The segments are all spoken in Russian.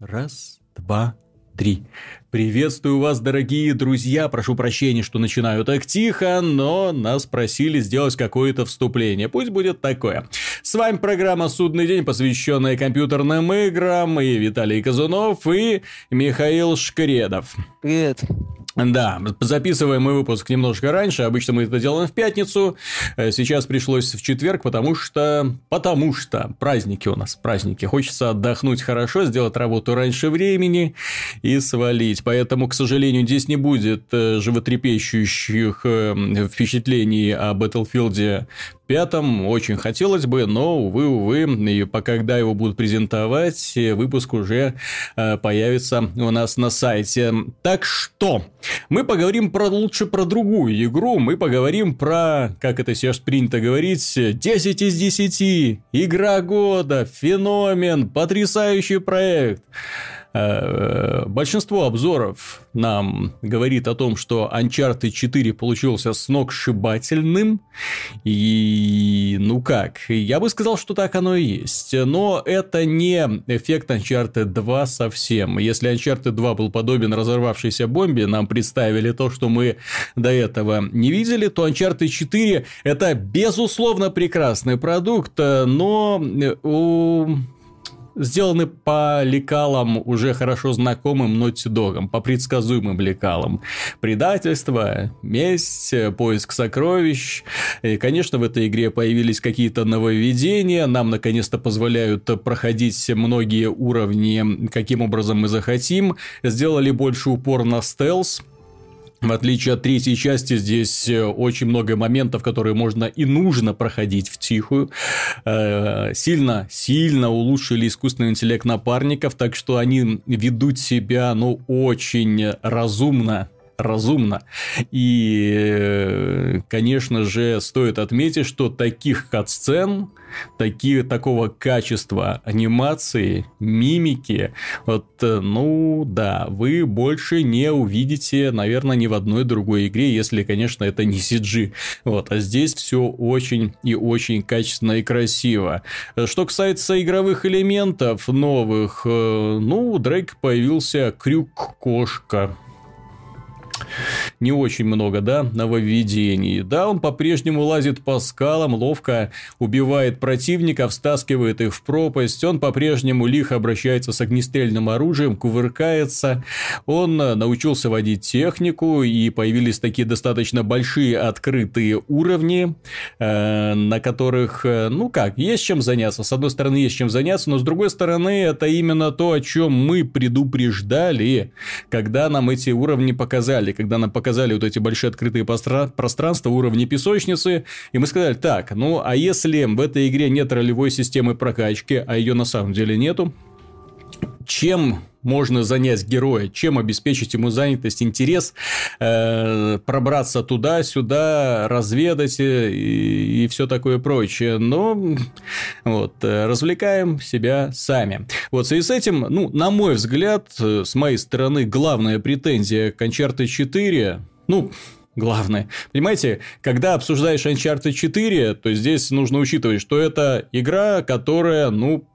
Раз, два, три. Приветствую вас, дорогие друзья. Прошу прощения, что начинаю так тихо, но нас просили сделать какое-то вступление. Пусть будет такое. С вами программа «Судный день», посвященная компьютерным играм. И Виталий Казунов, и Михаил Шкредов. Привет. Да, записываем мы выпуск немножко раньше, обычно мы это делаем в пятницу, э, сейчас пришлось в четверг, потому что, потому что праздники у нас, праздники, хочется отдохнуть хорошо, сделать работу раньше времени и свалить, поэтому, к сожалению, здесь не будет э, животрепещущих э, впечатлений о Battlefield пятом очень хотелось бы, но, увы, увы, и когда его будут презентовать, выпуск уже э, появится у нас на сайте. Так что, мы поговорим про лучше про другую игру, мы поговорим про, как это сейчас принято говорить, 10 из 10, игра года, феномен, потрясающий проект. Э, большинство обзоров нам говорит о том, что Uncharted 4 получился сногсшибательным. И ну как, я бы сказал, что так оно и есть. Но это не эффект Uncharted 2 совсем. Если Uncharted 2 был подобен разорвавшейся бомбе, нам представили то, что мы до этого не видели, то Uncharted 4 это безусловно прекрасный продукт, но у сделаны по лекалам, уже хорошо знакомым Naughty Dog, по предсказуемым лекалам. Предательство, месть, поиск сокровищ. И, конечно, в этой игре появились какие-то нововведения, нам наконец-то позволяют проходить многие уровни, каким образом мы захотим. Сделали больше упор на стелс, в отличие от третьей части, здесь э, очень много моментов, которые можно и нужно проходить в тихую. Э, сильно, сильно улучшили искусственный интеллект напарников, так что они ведут себя, ну, очень разумно разумно. И, э, конечно же, стоит отметить, что таких кат-сцен, такие, такого качества анимации, мимики, вот, э, ну да, вы больше не увидите, наверное, ни в одной другой игре, если, конечно, это не CG. Вот, а здесь все очень и очень качественно и красиво. Что касается игровых элементов новых, э, ну, Дрейк появился крюк-кошка не очень много, да, нововведений. Да, он по-прежнему лазит по скалам, ловко убивает противников, стаскивает их в пропасть. Он по-прежнему лихо обращается с огнестрельным оружием, кувыркается. Он э, научился водить технику, и появились такие достаточно большие открытые уровни, э, на которых, э, ну как, есть чем заняться. С одной стороны, есть чем заняться, но с другой стороны, это именно то, о чем мы предупреждали, когда нам эти уровни показали, когда нам показали вот эти большие открытые пространства уровня песочницы, и мы сказали, так, ну а если в этой игре нет ролевой системы прокачки, а ее на самом деле нету, чем можно занять героя, чем обеспечить ему занятость, интерес, э, пробраться туда-сюда, разведать э, и, и все такое прочее. Но вот, э, развлекаем себя сами. Вот, в связи с этим, ну, на мой взгляд, э, с моей стороны, главная претензия к Uncharted 4, ну, главное. Понимаете, когда обсуждаешь Uncharted 4, то здесь нужно учитывать, что это игра, которая, ну,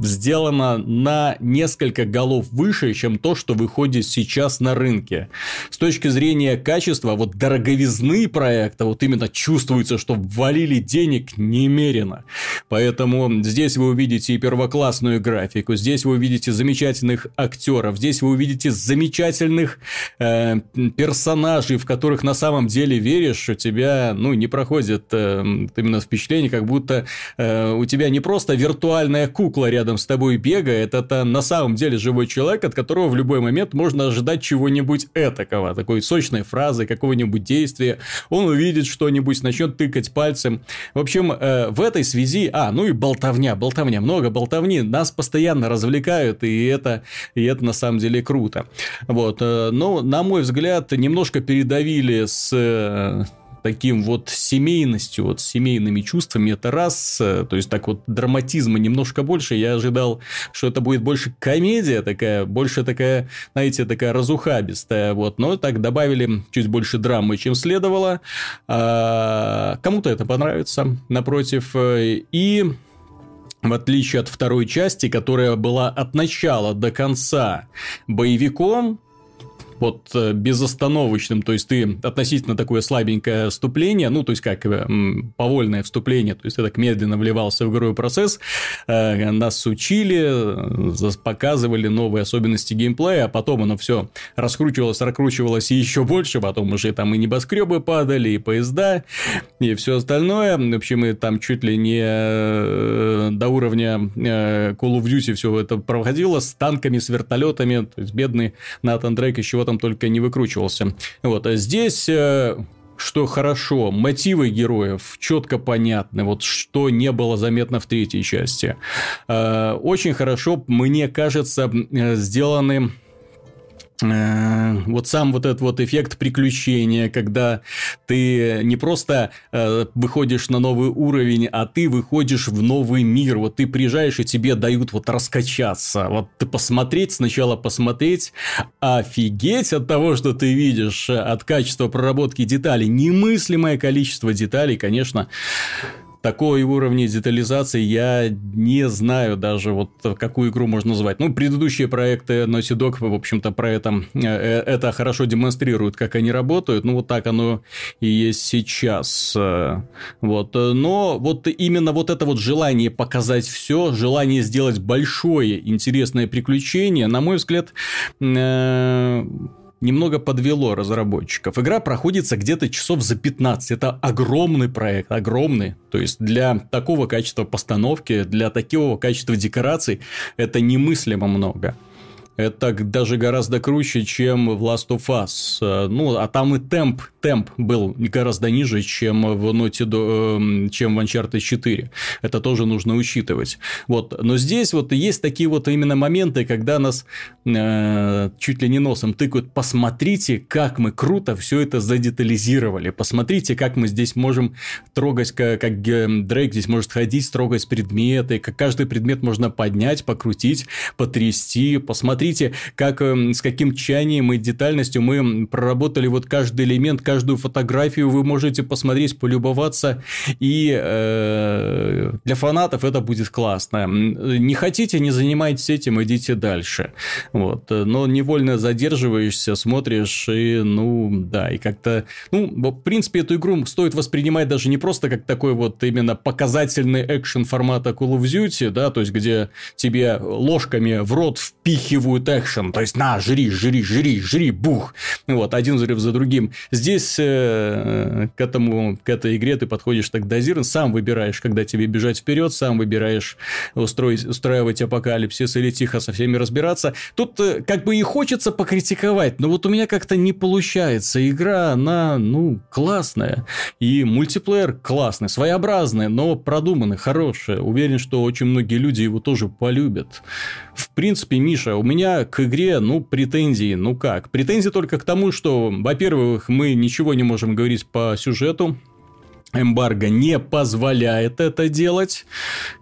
сделано на несколько голов выше, чем то, что выходит сейчас на рынке. С точки зрения качества, вот дороговизны проекта, вот именно чувствуется, что ввалили денег немерено. Поэтому здесь вы увидите и первоклассную графику, здесь вы увидите замечательных актеров, здесь вы увидите замечательных э, персонажей, в которых на самом деле веришь, у тебя ну, не проходит э, именно впечатление, как будто э, у тебя не просто виртуальная кукла рядом с тобой бегает, это на самом деле живой человек, от которого в любой момент можно ожидать чего-нибудь этакого, такой сочной фразы, какого-нибудь действия. Он увидит что-нибудь, начнет тыкать пальцем. В общем, э, в этой связи... А, ну и болтовня, болтовня, много болтовни. Нас постоянно развлекают, и это, и это на самом деле круто. Вот. Э, но, на мой взгляд, немножко передавили с э, таким вот семейностью, вот семейными чувствами, это раз, э, то есть так вот драматизма немножко больше, я ожидал, что это будет больше комедия такая, больше такая, знаете, такая разухабистая, вот, но так добавили чуть больше драмы, чем следовало, а, кому-то это понравится, напротив, и в отличие от второй части, которая была от начала до конца боевиком, вот э, безостановочным, то есть ты относительно такое слабенькое вступление, ну, то есть как э, повольное вступление, то есть ты так медленно вливался в игровой процесс, э, нас учили, показывали новые особенности геймплея, а потом оно все раскручивалось, раскручивалось и еще больше, потом уже там и небоскребы падали, и поезда, и все остальное. В общем, мы там чуть ли не до уровня Call of Duty все это проходило с танками, с вертолетами, то есть бедный Натан Дрейк еще там только не выкручивался. Вот, а здесь э, что хорошо, мотивы героев четко понятны, вот что не было заметно в третьей части. Э, очень хорошо, мне кажется, э, сделаны вот сам вот этот вот эффект приключения, когда ты не просто э, выходишь на новый уровень, а ты выходишь в новый мир. Вот ты приезжаешь, и тебе дают вот раскачаться. Вот ты посмотреть, сначала посмотреть, офигеть от того, что ты видишь, от качества проработки деталей. Немыслимое количество деталей, конечно такой уровня детализации я не знаю даже, вот какую игру можно назвать. Ну, предыдущие проекты Naughty Dog, в общем-то, про это, э, это хорошо демонстрируют, как они работают. Ну, вот так оно и есть сейчас. Вот. Но вот именно вот это вот желание показать все, желание сделать большое интересное приключение, на мой взгляд, э, немного подвело разработчиков. Игра проходится где-то часов за 15. Это огромный проект, огромный. То есть для такого качества постановки, для такого качества декораций это немыслимо много. Это даже гораздо круче, чем в Last of Us. Э, ну, а там и темп, темп был гораздо ниже, чем в Naughty эм, чем в Uncharted 4. Это тоже нужно учитывать. Вот. Но здесь вот есть такие вот именно моменты, когда нас э, чуть ли не носом тыкают. Посмотрите, как мы круто все это задетализировали. Посмотрите, как мы здесь можем трогать, как, как Дрейк здесь может ходить, трогать предметы, как каждый предмет можно поднять, покрутить, потрясти, посмотреть Смотрите, как, эм, с каким тчанием и детальностью мы проработали вот каждый элемент, каждую фотографию вы можете посмотреть, полюбоваться. И э, для фанатов это будет классно. Не хотите, не занимайтесь этим, идите дальше. Вот. Но невольно задерживаешься, смотришь, и, ну, да, и как-то... Ну, в принципе, эту игру стоит воспринимать даже не просто как такой вот именно показательный экшен формата Call of Duty, да, то есть, где тебе ложками в рот впихивают требует экшен. То есть, на, жри, жри, жри, жри, бух. Вот, один взрыв за другим. Здесь э, к, этому, к этой игре ты подходишь так дозированно, сам выбираешь, когда тебе бежать вперед, сам выбираешь устроить, устраивать апокалипсис или тихо со всеми разбираться. Тут э, как бы и хочется покритиковать, но вот у меня как-то не получается. Игра, она, ну, классная. И мультиплеер классный, своеобразный, но продуманный, хороший. Уверен, что очень многие люди его тоже полюбят. В принципе, Миша, у меня к игре, ну, претензии, ну как? Претензии только к тому, что, во-первых, мы ничего не можем говорить по сюжету, Эмбарго не позволяет это делать.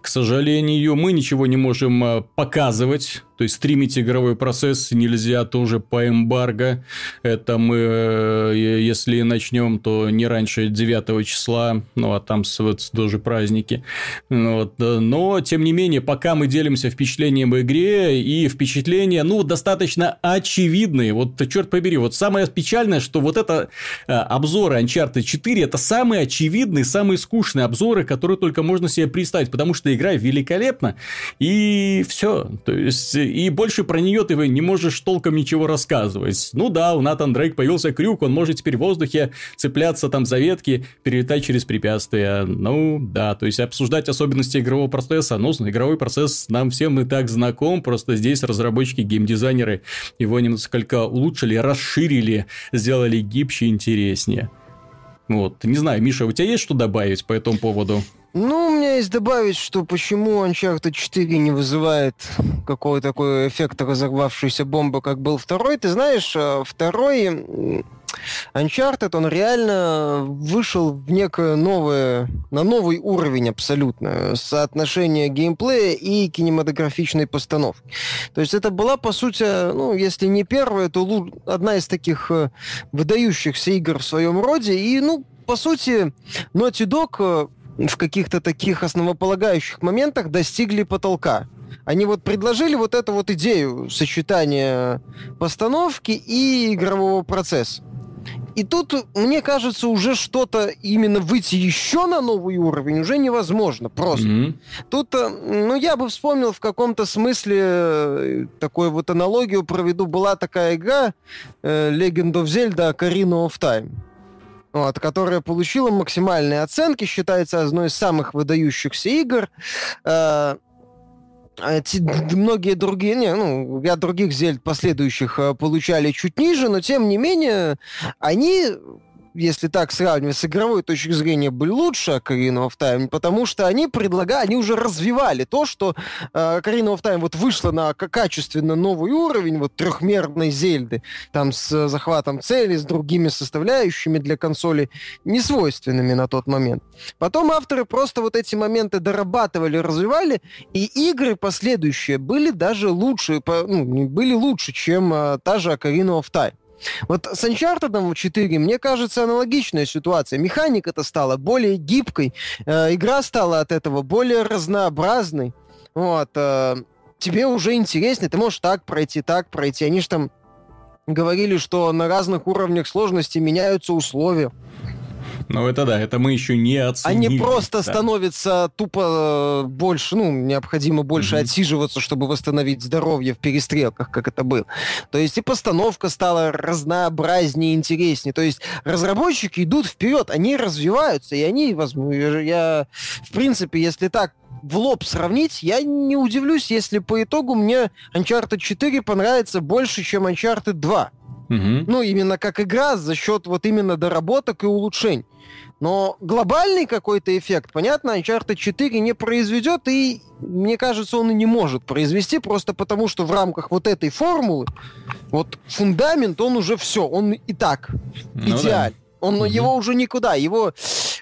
К сожалению, мы ничего не можем э, показывать то есть стримить игровой процесс нельзя тоже по эмбарго. Это мы, э, если начнем, то не раньше 9 числа, ну а там вот тоже праздники. Вот. Но, тем не менее, пока мы делимся впечатлением об игре, и впечатления, ну, достаточно очевидные. Вот, черт побери, вот самое печальное, что вот это э, обзоры Uncharted 4, это самые очевидные, самые скучные обзоры, которые только можно себе представить, потому что игра великолепна, и все. То есть, и больше про нее ты не можешь толком ничего рассказывать. Ну да, у Натан Дрейк появился крюк, он может теперь в воздухе цепляться там за ветки, перелетать через препятствия. Ну да, то есть обсуждать особенности игрового процесса, ну, игровой процесс нам всем и так знаком, просто здесь разработчики, геймдизайнеры его несколько улучшили, расширили, сделали гибче и интереснее. Вот, не знаю, Миша, у тебя есть что добавить по этому поводу? Ну, у меня есть добавить, что почему Uncharted 4 не вызывает какого-то такой эффекта разорвавшейся бомбы, как был второй. Ты знаешь, э, второй Uncharted, он реально вышел в некое новое, на новый уровень абсолютно, соотношение геймплея и кинематографичной постановки. То есть это была, по сути, ну, если не первая, то одна из таких э, выдающихся игр в своем роде, и, ну, по сути, Naughty Dog э, в каких-то таких основополагающих моментах достигли потолка. Они вот предложили вот эту вот идею сочетания постановки и игрового процесса. И тут, мне кажется, уже что-то именно выйти еще на новый уровень уже невозможно просто. Mm-hmm. Тут, э, ну, я бы вспомнил в каком-то смысле э, такую вот аналогию проведу. Была такая игра э, Legend of Zelda Ocarina of Time вот, которая получила максимальные оценки, считается одной из самых выдающихся игр. Э, эти, многие другие, не, ну, я других зельд последующих э, получали чуть ниже, но тем не менее, они если так сравнивать с игровой точки зрения, были лучше Ocarina of Time, потому что они предлагали, они уже развивали то, что э, Ocarina of Time вот вышла на качественно новый уровень, вот трехмерной Зельды, там с захватом цели, с другими составляющими для консоли, несвойственными на тот момент. Потом авторы просто вот эти моменты дорабатывали, развивали, и игры последующие были даже лучше, ну, были лучше, чем э, та же Ocarina of Time. Вот с Uncharted 4, мне кажется, аналогичная ситуация. Механика-то стала более гибкой, э, игра стала от этого более разнообразной. Вот, э, тебе уже интереснее, ты можешь так пройти, так пройти. Они же там говорили, что на разных уровнях сложности меняются условия. Ну, это да, это мы еще не оценили. Они просто да. становятся тупо э, больше, ну, необходимо больше mm-hmm. отсиживаться, чтобы восстановить здоровье в перестрелках, как это было. То есть и постановка стала разнообразнее, интереснее. То есть разработчики идут вперед, они развиваются, и они, возможно, я, в принципе, если так в лоб сравнить, я не удивлюсь, если по итогу мне Uncharted 4 понравится больше, чем Uncharted 2. Угу. Ну, именно как игра за счет вот именно доработок и улучшений. Но глобальный какой-то эффект, понятно, Uncharted 4 не произведет, и мне кажется, он и не может произвести, просто потому что в рамках вот этой формулы, вот фундамент, он уже все, он и так ну, идеален. Да. Он, угу. Его уже никуда, его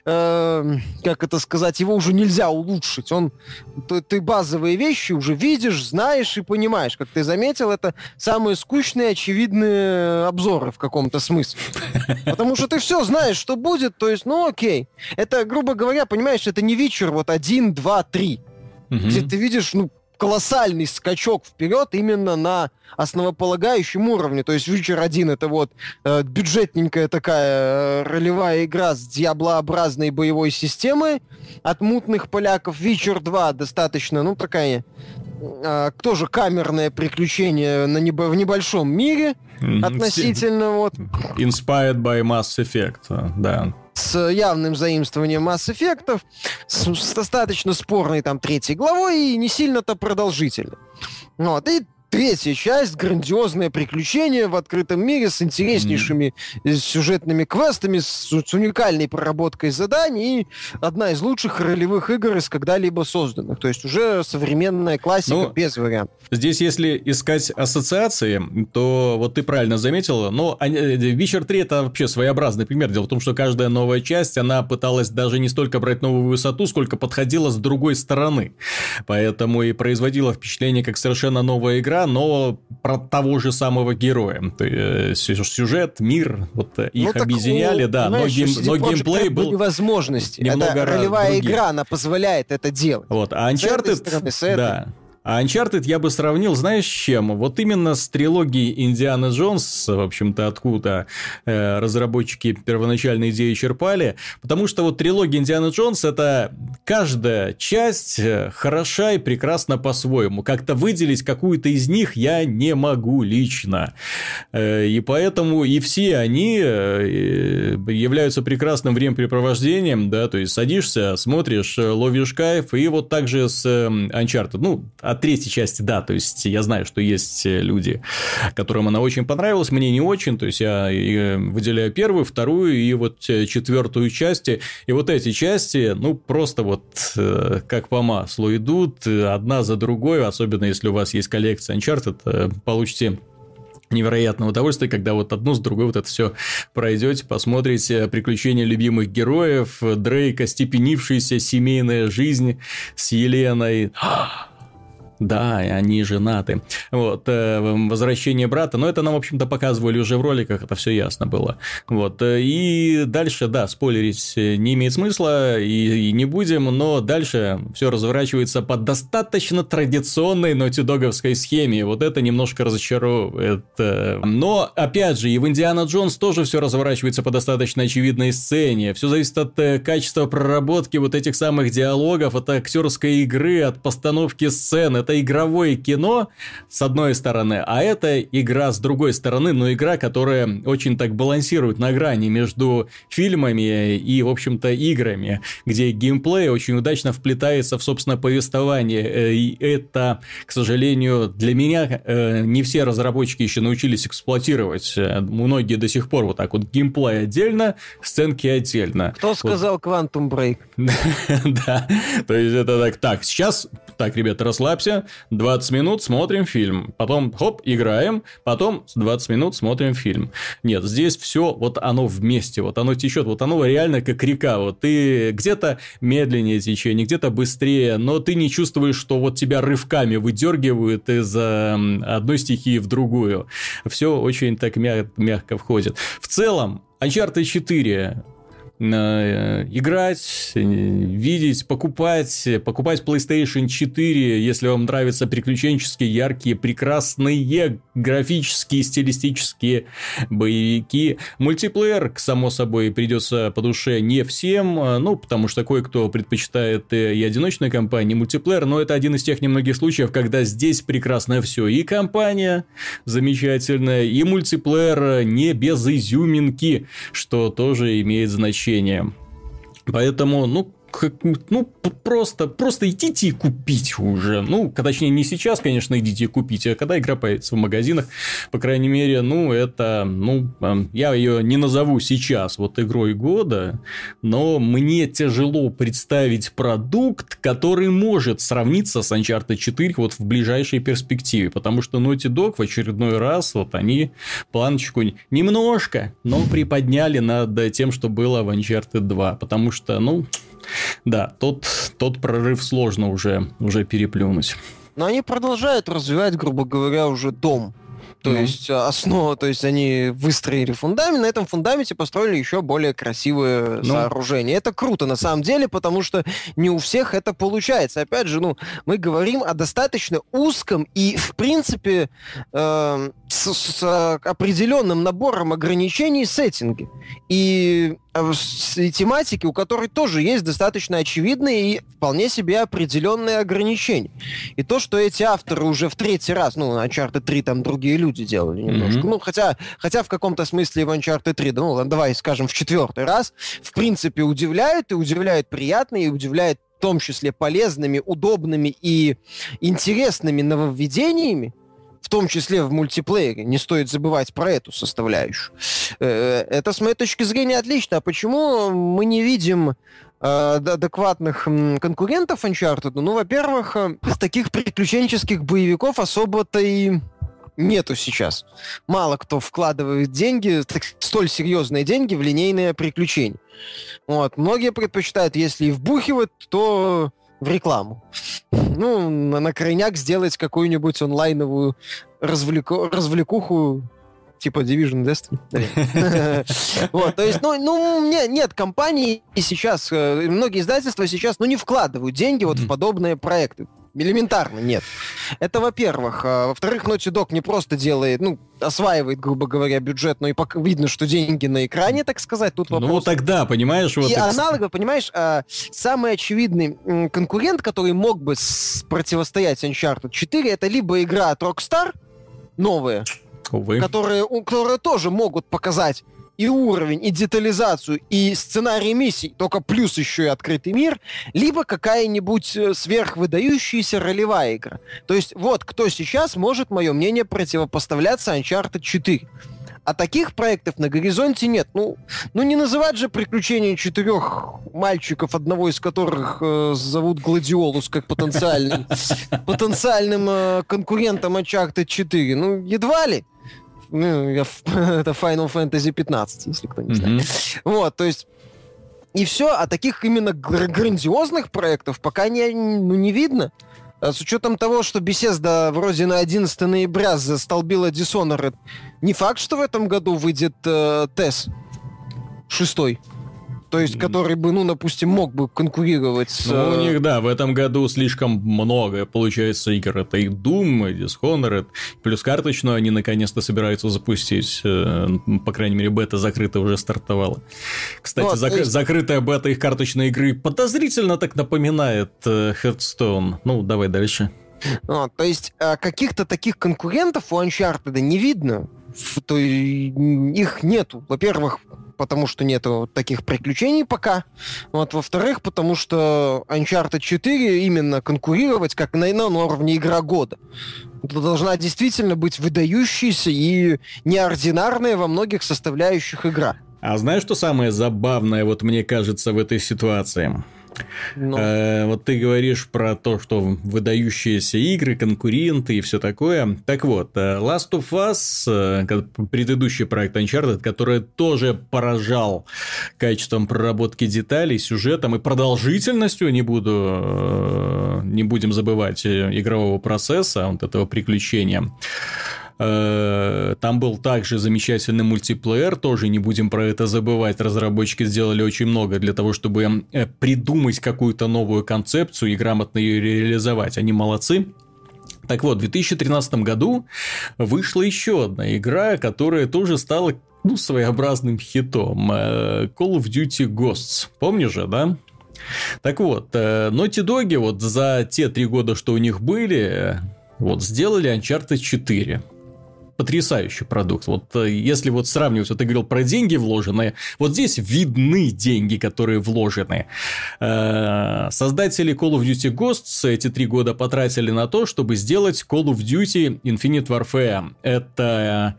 э, как это сказать, его уже нельзя улучшить. Он, ты, ты базовые вещи уже видишь, знаешь и понимаешь. Как ты заметил, это самые скучные, очевидные обзоры в каком-то смысле. Потому что ты все знаешь, что будет, то есть, ну окей. Это, грубо говоря, понимаешь, это не вечер вот один, два, три. Угу. Где ты видишь, ну, колоссальный скачок вперед именно на основополагающем уровне. То есть Witcher 1 это вот э, бюджетненькая такая э, ролевая игра с диаблообразной боевой системой от мутных поляков. Witcher 2 достаточно, ну, такая э, тоже камерное приключение на небо в небольшом мире относительно вот... Inspired by Mass Effect, да с явным заимствованием масс эффектов, с, с достаточно спорной там третьей главой и не сильно-то продолжительной. Вот. И третья часть грандиозное приключение в открытом мире с интереснейшими mm. сюжетными квестами, с, с уникальной проработкой заданий и одна из лучших ролевых игр из когда-либо созданных. То есть уже современная классика ну, без вариантов. Здесь, если искать ассоциации, то вот ты правильно заметил, но Witcher 3 это вообще своеобразный пример. Дело в том, что каждая новая часть, она пыталась даже не столько брать новую высоту, сколько подходила с другой стороны. Поэтому и производила впечатление, как совершенно новая игра, но про того же самого героя. Есть, э, сюжет, мир, вот э, их ну, объединяли, так, да, но, гейм, но геймплей был... возможности. Немного это ролевая других. игра, она позволяет это делать. Вот, а Uncharted, стороны, да, а Uncharted я бы сравнил, знаешь, с чем? Вот именно с трилогией Индиана Джонс, в общем-то, откуда э, разработчики первоначальной идеи черпали. Потому что вот трилогия Индиана Джонс это каждая часть э, хороша и прекрасна по-своему. Как-то выделить какую-то из них я не могу лично. Э, и поэтому и все они э, являются прекрасным времяпрепровождением, да, то есть садишься, смотришь, ловишь кайф, и вот так же с Uncharted. Ну, от третьей части, да, то есть я знаю, что есть э, люди, которым она очень понравилась, мне не очень, то есть я э, выделяю первую, вторую и вот э, четвертую части, и вот эти части, ну, просто вот как по маслу идут, одна за другой, особенно если у вас есть коллекция Uncharted, получите невероятное удовольствие, когда вот одну с другой вот это все пройдете, посмотрите приключения любимых героев, Дрейка, степенившаяся семейная жизнь с Еленой. Да, они женаты. Вот, э, возвращение брата, но это нам, в общем-то, показывали уже в роликах, это все ясно было. Вот, э, и дальше, да, спойлерить не имеет смысла, и, и не будем, но дальше все разворачивается по достаточно традиционной нотидоговской схеме, вот это немножко разочаровывает. Но, опять же, и в Индиана Джонс тоже все разворачивается по достаточно очевидной сцене, все зависит от э, качества проработки вот этих самых диалогов, от актерской игры, от постановки сцен, это игровое кино, с одной стороны, а это игра с другой стороны, но игра, которая очень так балансирует на грани между фильмами и, в общем-то, играми, где геймплей очень удачно вплетается в, собственно, повествование. Э, и это, к сожалению, для меня э, не все разработчики еще научились эксплуатировать. Э, многие до сих пор вот так вот геймплей отдельно, сценки отдельно. Кто сказал Quantum Break? Да, то есть это так, так, сейчас, так, ребята, расслабься, 20 минут смотрим фильм, потом хоп, играем, потом 20 минут смотрим фильм. Нет, здесь все вот оно вместе, вот оно течет, вот оно реально как река, вот ты где-то медленнее течение, где-то быстрее, но ты не чувствуешь, что вот тебя рывками выдергивают из одной стихии в другую. Все очень так мягко, мягко входит. В целом, Uncharted 4 Э, играть, э, видеть, покупать, покупать PlayStation 4, если вам нравятся приключенческие, яркие, прекрасные графические, стилистические боевики. Мультиплеер, само собой, придется по душе не всем, э, ну, потому что кое-кто предпочитает и одиночную кампанию, и мультиплеер, но это один из тех немногих случаев, когда здесь прекрасно все. И компания замечательная, и мультиплеер не без изюминки, что тоже имеет значение значение. Поэтому, ну, как, ну, просто, просто идите и купите уже. Ну, точнее, не сейчас, конечно, идите и купите, а когда игра появится в магазинах, по крайней мере, ну, это, ну, эм, я ее не назову сейчас вот игрой года, но мне тяжело представить продукт, который может сравниться с Uncharted 4 вот в ближайшей перспективе, потому что Naughty Dog в очередной раз вот они планочку немножко, но приподняли над тем, что было в Uncharted 2, потому что, ну, да, тот, тот прорыв сложно уже, уже переплюнуть. Но они продолжают развивать, грубо говоря, уже дом. То mm есть а, основа, то есть они выстроили фундамент, на этом фундаменте построили еще более красивое ну. сооружение. Это круто на самом деле, потому что не у всех это получается. Опять же, ну, мы говорим о достаточно узком и, в принципе, э, с, с определенным набором ограничений сеттинге. И Э, и тематики, у которой тоже есть достаточно очевидные и вполне себе определенные ограничения. И то, что эти авторы уже в третий раз, ну, Uncharted 3 там другие люди делали немножко, mm-hmm. ну, хотя, хотя в каком-то смысле в Uncharted 3, ну, давай скажем, в четвертый раз, в принципе, удивляют, и удивляют приятно, и удивляет в том числе полезными, удобными и интересными нововведениями, в том числе в мультиплеере. Не стоит забывать про эту составляющую. Э, это, с моей точки зрения, отлично. А почему мы не видим э, адекватных конкурентов Uncharted? Ну, во-первых, э, таких приключенческих боевиков особо-то и нету сейчас. Мало кто вкладывает деньги, так, столь серьезные деньги в линейные приключения. Вот. Многие предпочитают, если и вбухивать, то в рекламу. Ну, на, на крайняк сделать какую-нибудь онлайновую развлеку, развлекуху типа Division Destiny. вот, то есть, ну, ну нет, компании сейчас, э, многие издательства сейчас, ну, не вкладывают деньги вот в подобные проекты. Элементарно нет. Это во-первых. А, во-вторых, Naughty Dog не просто делает, ну, осваивает, грубо говоря, бюджет, но и пока видно, что деньги на экране, так сказать. Тут вопрос. Ну, тогда, понимаешь, вот... И это... аналогово, понимаешь, а, самый очевидный конкурент, который мог бы противостоять Uncharted 4, это либо игра от Rockstar, новая, Увы. Которые, которые тоже могут показать и уровень, и детализацию, и сценарий миссий, только плюс еще и открытый мир, либо какая-нибудь э, сверхвыдающаяся ролевая игра. То есть вот кто сейчас может, мое мнение, противопоставляться Uncharted 4. А таких проектов на горизонте нет. Ну, ну не называть же приключения четырех мальчиков, одного из которых э, зовут Гладиолус, как потенциальным, потенциальным э, конкурентом Uncharted 4. Ну, едва ли ну, я, это Final Fantasy 15, если кто не знает. Mm-hmm. Вот, то есть и все, а таких именно грандиозных проектов пока не, ну, не видно. А с учетом того, что Bethesda вроде на 11 ноября застолбила Dishonored, не факт, что в этом году выйдет э, TES шестой. То есть, который бы, ну, допустим, мог бы конкурировать с... Ну, у них, да, в этом году слишком много, получается, игр. Это и Doom, и Dishonored, плюс карточную они наконец-то собираются запустить. Э, по крайней мере, бета закрытая уже стартовала. Кстати, вот, зак- есть... закрытая бета их карточной игры подозрительно так напоминает э, Hearthstone. Ну, давай дальше. Вот, то есть, э, каких-то таких конкурентов у Uncharted не видно. То их нету. Во-первых, потому что нету таких приключений пока. Вот, во-вторых, потому что Uncharted 4 именно конкурировать как на, на уровне игра года. Это должна действительно быть выдающаяся и неординарная во многих составляющих игра. А знаешь, что самое забавное, вот мне кажется, в этой ситуации? Но... Э, вот ты говоришь про то, что выдающиеся игры, конкуренты и все такое. Так вот, э, Last of Us, э, предыдущий проект Uncharted, который тоже поражал качеством проработки деталей, сюжетом и продолжительностью, не буду, не будем забывать, игрового процесса, вот этого приключения. Э, там был также замечательный мультиплеер, тоже не будем про это забывать. Разработчики сделали очень много для того, чтобы э, придумать какую-то новую концепцию и грамотно ее реализовать. Они молодцы. Так вот, в 2013 году вышла еще одна игра, которая тоже стала ну, своеобразным хитом. Э, Call of Duty Ghosts. Помнишь же, да? Так вот, Naughty Dog вот за те три года, что у них были, вот сделали Uncharted 4 потрясающий продукт. Вот э, если вот сравнивать, вот ты говорил про деньги вложенные, вот здесь видны деньги, которые вложены. Э, создатели Call of Duty Ghosts эти три года потратили на то, чтобы сделать Call of Duty Infinite Warfare. Это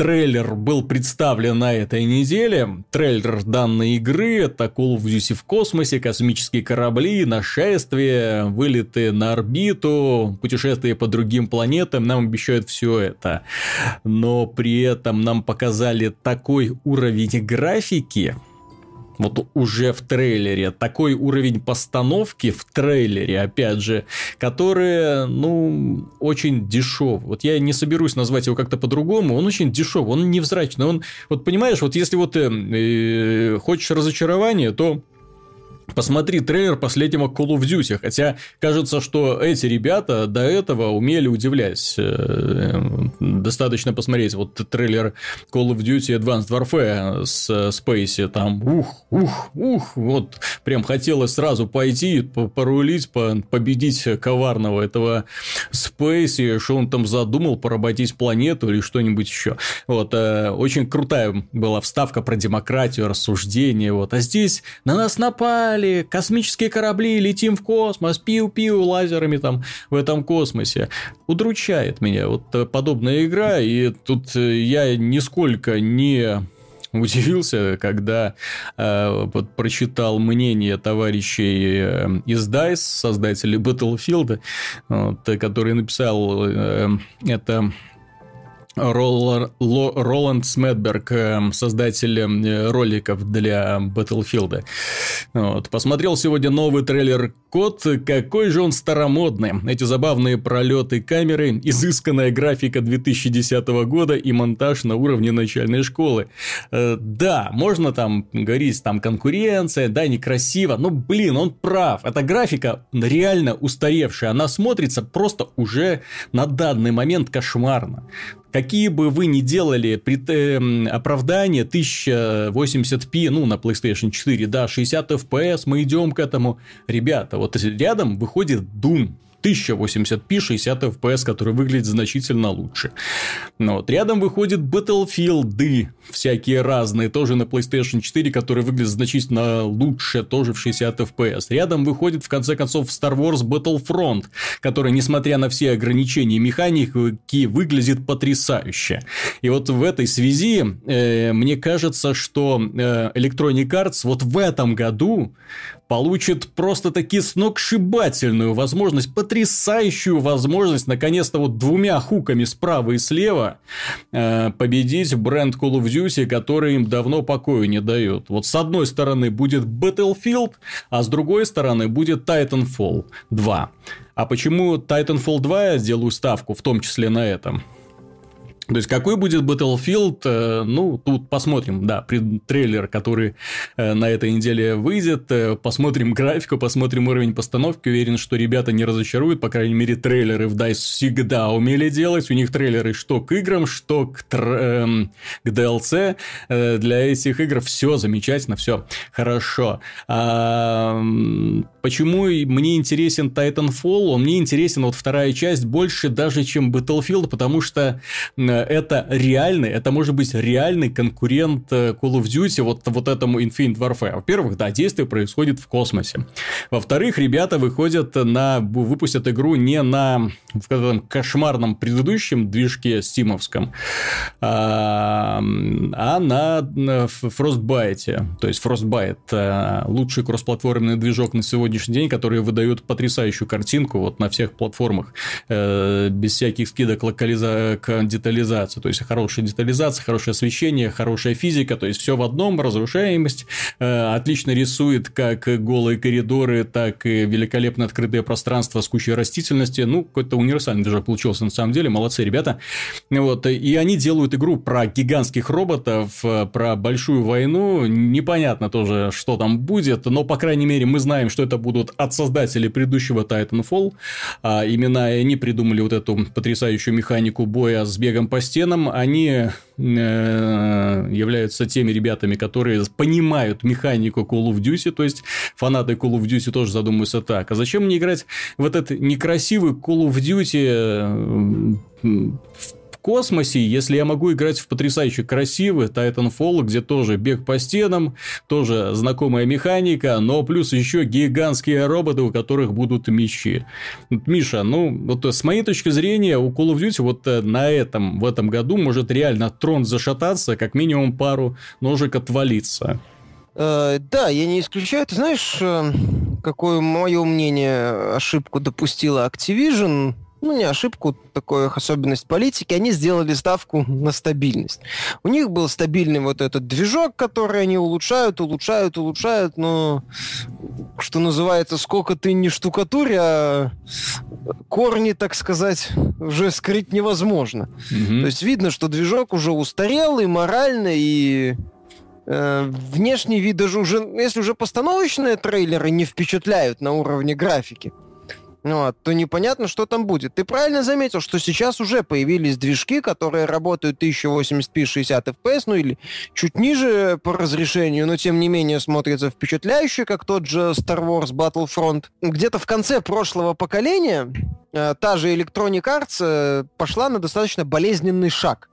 трейлер был представлен на этой неделе. Трейлер данной игры – это Call of Duty в космосе, космические корабли, нашествия, вылеты на орбиту, путешествия по другим планетам. Нам обещают все это. Но при этом нам показали такой уровень графики, вот уже в трейлере. Такой уровень постановки в трейлере, опять же, который, ну, очень дешев. Вот я не соберусь назвать его как-то по-другому, он очень дешев, он невзрачный. Он, вот понимаешь, вот если вот э, э, хочешь разочарования, то Посмотри трейлер последнего Call of Duty, хотя кажется, что эти ребята до этого умели удивлять. Э, достаточно посмотреть вот трейлер Call of Duty Advanced Warfare с Space, там ух, ух, ух, вот прям хотелось сразу пойти, порулить, победить коварного этого Space, что он там задумал, поработить планету или что-нибудь еще. Вот, э, очень крутая была вставка про демократию, рассуждение, вот, а здесь на нас напали, полетали, космические корабли, летим в космос, пиу-пиу лазерами там в этом космосе. Удручает меня вот э, подобная игра, и тут э, я нисколько не удивился, когда э, вот, прочитал мнение товарищей э, из DICE, создателей Battlefield, вот, который написал э, это Роланд Сметберг, эм, создатель эм, роликов для Battlefield. Вот. Посмотрел сегодня новый трейлер Код, какой же он старомодный. Эти забавные пролеты камеры, изысканная графика 2010 года и монтаж на уровне начальной школы. Э, да, можно там говорить, там конкуренция, да, некрасиво, но, блин, он прав. Эта графика реально устаревшая, она смотрится просто уже на данный момент кошмарно. Какие бы вы ни делали пред, э, оправдания 1080p, ну, на PlayStation 4, да, 60 FPS, мы идем к этому. Ребята, вот рядом выходит Doom 1080p 60 FPS, который выглядит значительно лучше. Но вот рядом выходит Battlefield всякие разные, тоже на PlayStation 4, которые выглядят значительно лучше, тоже в 60 FPS. Рядом выходит, в конце концов, Star Wars Battlefront, который, несмотря на все ограничения механики, выглядит потрясающе. И вот в этой связи э, мне кажется, что э, Electronic Arts вот в этом году получит просто-таки сногсшибательную возможность, потрясающую возможность, наконец-то вот двумя хуками справа и слева э, победить бренд Call of Duty, который им давно покоя не дает. Вот с одной стороны будет Battlefield, а с другой стороны будет Titanfall 2. А почему Titanfall 2 я сделаю ставку, в том числе на этом? То есть, какой будет Battlefield, э, ну, тут посмотрим, да, трейлер, который э, на этой неделе выйдет, э, посмотрим графику, посмотрим уровень постановки, уверен, что ребята не разочаруют, по крайней мере, трейлеры в DICE всегда умели делать, у них трейлеры что к играм, что к, тр... эм, к DLC, для этих игр все замечательно, все хорошо. А, почему мне интересен Titanfall? Он мне интересен, вот вторая часть, больше даже, чем Battlefield, потому что это реальный, это может быть реальный конкурент э, Call of Duty вот, вот этому Infinite Warfare. Во-первых, да, действие происходит в космосе. Во-вторых, ребята выходят на, выпустят игру не на в этом кошмарном предыдущем движке стимовском, а, а на, Frostbite. То есть Frostbite э, лучший кроссплатформенный движок на сегодняшний день, который выдает потрясающую картинку вот на всех платформах э, без всяких скидок локализа... к детализации детализацию. То есть хорошая детализация, хорошее освещение, хорошая физика, то есть все в одном, разрушаемость. Э, отлично рисует как голые коридоры, так и великолепно открытое пространство с кучей растительности. Ну, какой-то универсальный движок получился на самом деле. Молодцы ребята. Вот. И они делают игру про гигантских роботов, про большую войну. Непонятно тоже, что там будет, но, по крайней мере, мы знаем, что это будут от создателей предыдущего Titanfall. А именно они придумали вот эту потрясающую механику боя с бегом по стенам, они э, являются теми ребятами, которые понимают механику Call of Duty, то есть фанаты Call of Duty тоже задумываются так, а зачем мне играть в этот некрасивый Call of Duty э, космосе, если я могу играть в потрясающе красивый Titanfall, где тоже бег по стенам, тоже знакомая механика, но плюс еще гигантские роботы, у которых будут мечи. Миша, ну, вот с моей точки зрения, у Call of Duty вот э, на этом, в этом году может реально трон зашататься, как минимум пару ножек отвалиться. Э, да, я не исключаю. Ты знаешь, э, какое мое мнение ошибку допустила Activision ну, не ошибку, такую особенность политики, они сделали ставку на стабильность. У них был стабильный вот этот движок, который они улучшают, улучшают, улучшают, но, что называется, сколько ты не штукатурь, а корни, так сказать, уже скрыть невозможно. Mm-hmm. То есть видно, что движок уже устарел и морально, и э, внешний вид даже уже, если уже постановочные трейлеры не впечатляют на уровне графики, вот, то непонятно, что там будет. Ты правильно заметил, что сейчас уже появились движки, которые работают 1080p 60 fps, ну или чуть ниже по разрешению, но тем не менее смотрятся впечатляюще, как тот же Star Wars Battlefront. Где-то в конце прошлого поколения э, та же Electronic Arts э, пошла на достаточно болезненный шаг.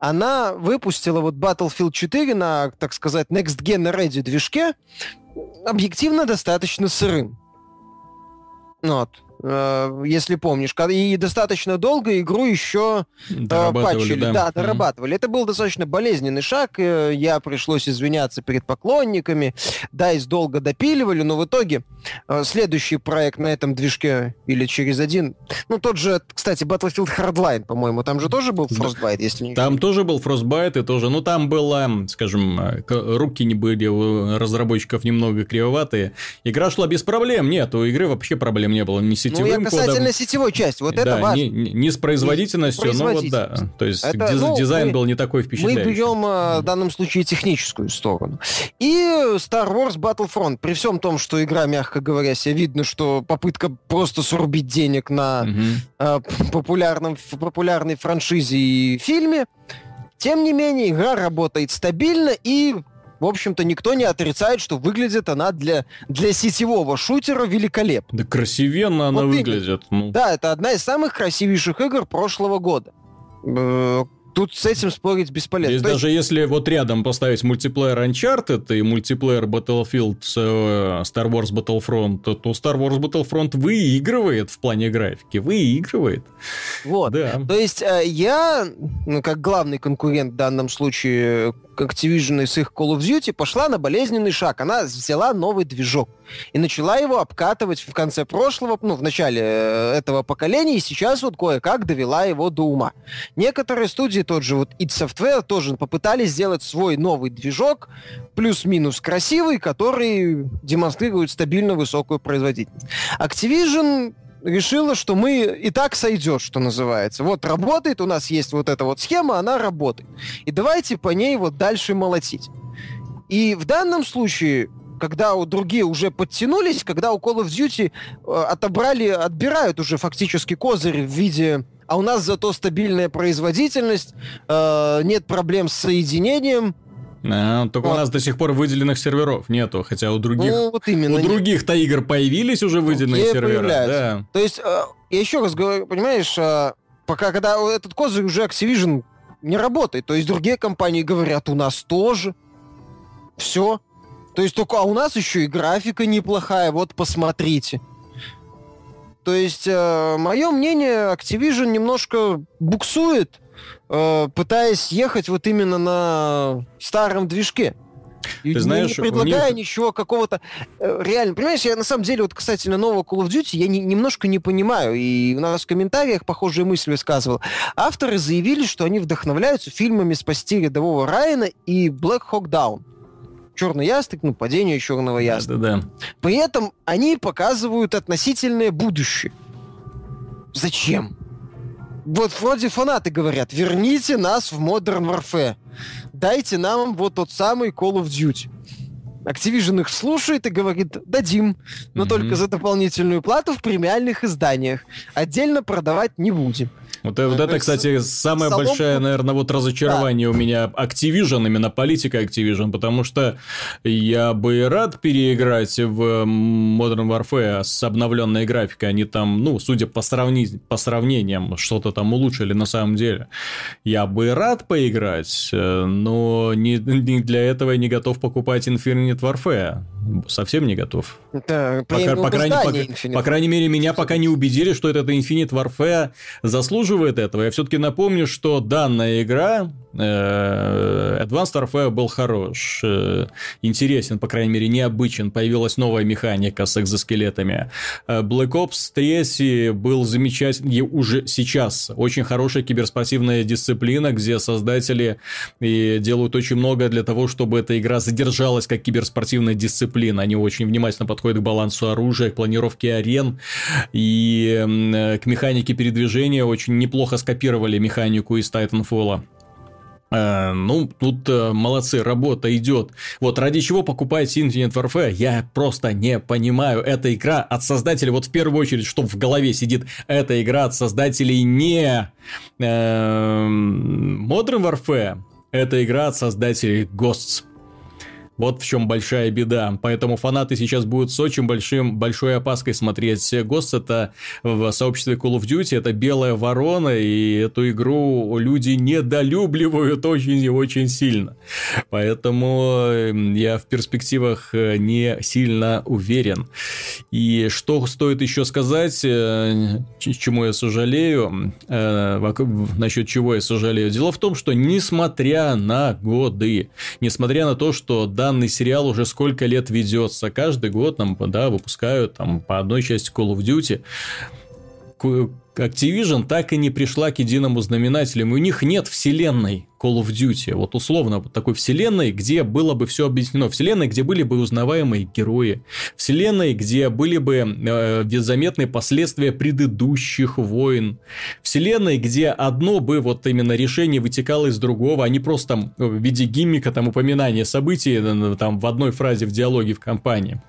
Она выпустила вот Battlefield 4 на, так сказать, Next Gen Ready движке объективно достаточно сырым. Вот. Э, если помнишь. И достаточно долго игру еще э, патчили. Да, да дорабатывали. Mm-hmm. Это был достаточно болезненный шаг. Э, я пришлось извиняться перед поклонниками. Дайс долго допиливали, но в итоге следующий проект на этом движке или через один... Ну, тот же, кстати, Battlefield Hardline, по-моему, там же тоже был Frostbite, если не Там тоже был Frostbite, и тоже... Ну, там было, скажем, руки не были у разработчиков немного кривоватые. Игра шла без проблем. Нет, у игры вообще проблем не было. Ни сетевым ну, я касательно кодом. сетевой части, вот да, это важно. Не, не с производительностью, но вот да. То есть это, диз, ну, дизайн мы, был не такой впечатляющий. Мы берем э, в данном случае техническую сторону. И Star Wars Battlefront, при всем том, что игра, мягко говоря, себе видно, что попытка просто срубить денег на угу. э, популярном, популярной франшизе и фильме, тем не менее, игра работает стабильно и в общем-то, никто не отрицает, что выглядит она для, для сетевого шутера великолепно. Да красивенно она вот выглядит. Ну. Да, это одна из самых красивейших игр прошлого года. Э, Тут с этим спорить бесполезно. Здесь То даже есть... если вот рядом поставить мультиплеер Uncharted и мультиплеер Battlefield э, Star Wars Battlefront, то, то Star Wars Battlefront выигрывает в плане графики. Выигрывает. Вот. Да. То есть э, я, ну, как главный конкурент в данном случае Activision с их Call of Duty, пошла на болезненный шаг. Она взяла новый движок и начала его обкатывать в конце прошлого, ну, в начале э, этого поколения, и сейчас вот кое-как довела его до ума. Некоторые студии, тот же вот id Software, тоже попытались сделать свой новый движок, плюс-минус красивый, который демонстрирует стабильно высокую производительность. Activision решила, что мы и так сойдет, что называется. Вот работает, у нас есть вот эта вот схема, она работает. И давайте по ней вот дальше молотить. И в данном случае когда у другие уже подтянулись, когда у Call of Duty э, отобрали, отбирают уже фактически козырь в виде а у нас зато стабильная производительность, э, нет проблем с соединением, а, только вот. у нас до сих пор выделенных серверов нету, хотя у других, ну, вот именно, у других-то игр появились уже выделенные Где сервера. Да. То есть, э, я еще раз говорю, понимаешь, э, пока когда этот козырь уже Activision не работает, то есть другие компании говорят, у нас тоже. Все. То есть только, а у нас еще и графика неплохая, вот посмотрите. То есть, э, мое мнение, Activision немножко буксует, э, пытаясь ехать вот именно на старом движке. И Ты знаешь, не предлагая них... ничего какого-то э, реально. Понимаешь, я на самом деле, вот касательно нового Call of Duty, я не, немножко не понимаю. И у нас в комментариях похожие мысли высказывал. Авторы заявили, что они вдохновляются фильмами «Спасти рядового Райана» и «Black Hawk Down». Черный ястреб, ну, падение черного ястреба. Да, да, да. При этом они показывают относительное будущее. Зачем? Вот вроде фанаты говорят, верните нас в Modern Warfare. Дайте нам вот тот самый Call of Duty. Activision их слушает и говорит, дадим, но mm-hmm. только за дополнительную плату в премиальных изданиях. Отдельно продавать не будем. Вот, вот это, кстати, самое Соломку... большое, наверное, вот разочарование да. у меня Activision, именно политика Activision, потому что я бы рад переиграть в Modern Warfare с обновленной графикой. Они там, ну, судя по, сравни... по сравнениям, что-то там улучшили на самом деле. Я бы рад поиграть, э, но не, не для этого я не готов покупать Infinite Warfare совсем не готов. Да, по, по, крайней, по, по крайней мере, меня пока не убедили, что этот Infinite Warfare заслуживает этого. Я все-таки напомню, что данная игра Э, Advanced Warfare был хорош, э, интересен, по крайней мере, необычен. Появилась новая механика с экзоскелетами. Э, Black Ops 3 был замечательный уже сейчас. Очень хорошая киберспортивная дисциплина, где создатели и делают очень много для того, чтобы эта игра задержалась как киберспортивная дисциплина. Они очень внимательно подходят к балансу оружия, к планировке арен и к механике передвижения. Очень неплохо скопировали механику из Titanfall. Э, ну, тут э, молодцы, работа идет. Вот ради чего покупаете Infinite Warfare, я просто не понимаю. Эта игра от создателей, вот в первую очередь, что в голове сидит, эта игра от создателей не э, Modern Warfare, это игра от создателей Ghosts. Вот в чем большая беда. Поэтому фанаты сейчас будут с очень большим, большой опаской смотреть. Гост это в сообществе Call of Duty, это белая ворона, и эту игру люди недолюбливают очень и очень сильно. Поэтому эм, я в перспективах э, не сильно уверен. И что стоит еще сказать, э, чему я сожалею, э, насчет чего я сожалею. Дело в том, что несмотря на годы, несмотря на то, что да, данный сериал уже сколько лет ведется. Каждый год нам да, выпускают там, по одной части Call of Duty. Activision так и не пришла к единому знаменателю. У них нет вселенной Call of Duty. Вот условно вот такой вселенной, где было бы все объяснено. Вселенной, где были бы узнаваемые герои. Вселенной, где были бы э, заметные последствия предыдущих войн. Вселенной, где одно бы вот именно решение вытекало из другого, а не просто там, в виде гиммика, там упоминания событий э, там в одной фразе в диалоге в компании.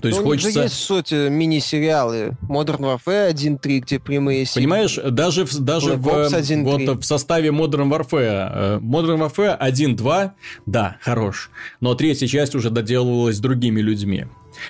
То есть Но хочется... есть сути мини-сериалы Modern Warfare 1.3, где прямые силы. Понимаешь, даже, в, даже в, вот, в составе Modern Warfare, э, Modern Warfare 1.2, да, хорош, но третья часть уже доделывалась другими людьми.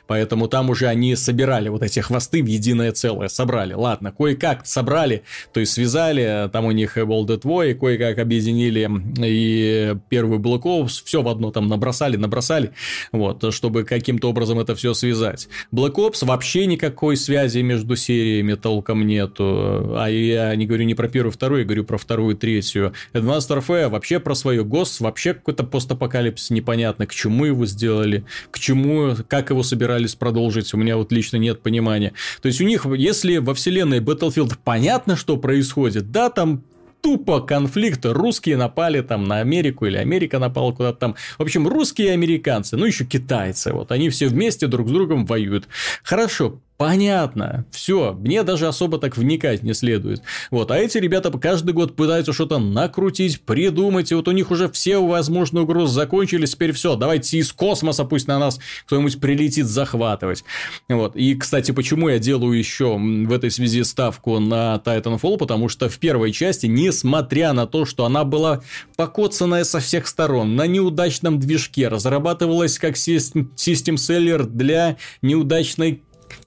Поэтому там уже они собирали вот эти хвосты в единое целое, собрали. Ладно, кое-как собрали, то есть связали, там у них at War, кое-как объединили и первый Black Ops, все в одно там набросали, набросали, вот, чтобы каким-то образом это все связать. Black Ops вообще никакой связи между сериями толком нету, а я не говорю не про первую, вторую, я говорю про вторую, третью. Advanced Warfare вообще про свое ГОС, вообще какой-то постапокалипсис непонятно, к чему его сделали, к чему, как его собирались продолжить, у меня вот лично нет понимания. То есть у них, если во вселенной Battlefield понятно, что происходит, да, там тупо конфликт. Русские напали там на Америку или Америка напала куда-то там. В общем, русские и американцы, ну еще китайцы. Вот они все вместе друг с другом воюют. Хорошо, Понятно, все, мне даже особо так вникать не следует. Вот, а эти ребята каждый год пытаются что-то накрутить, придумать, и вот у них уже все возможные угрозы закончились, теперь все, давайте из космоса пусть на нас кто-нибудь прилетит захватывать. Вот, и, кстати, почему я делаю еще в этой связи ставку на Titanfall, потому что в первой части, несмотря на то, что она была покоцанная со всех сторон, на неудачном движке, разрабатывалась как систем-селлер для неудачной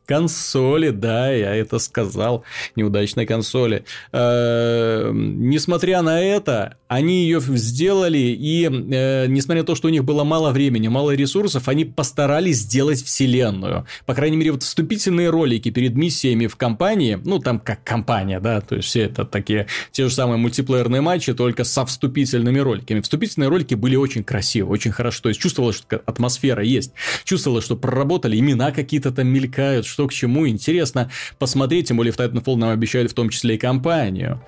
консоли, да, я это сказал, неудачной консоли. Э, несмотря на это, они ее сделали, и э, несмотря на то, что у них было мало времени, мало ресурсов, они постарались сделать вселенную. По крайней мере, вот вступительные ролики перед миссиями в компании, ну, там как компания, да, то есть все это такие те же самые мультиплеерные матчи, только со вступительными роликами. Вступительные ролики были очень красивы, очень хорошо, то есть чувствовалось, что атмосфера есть, чувствовалось, что проработали, имена какие-то там мелькают, что к чему, интересно посмотреть, тем более в Titanfall нам обещали в том числе и компанию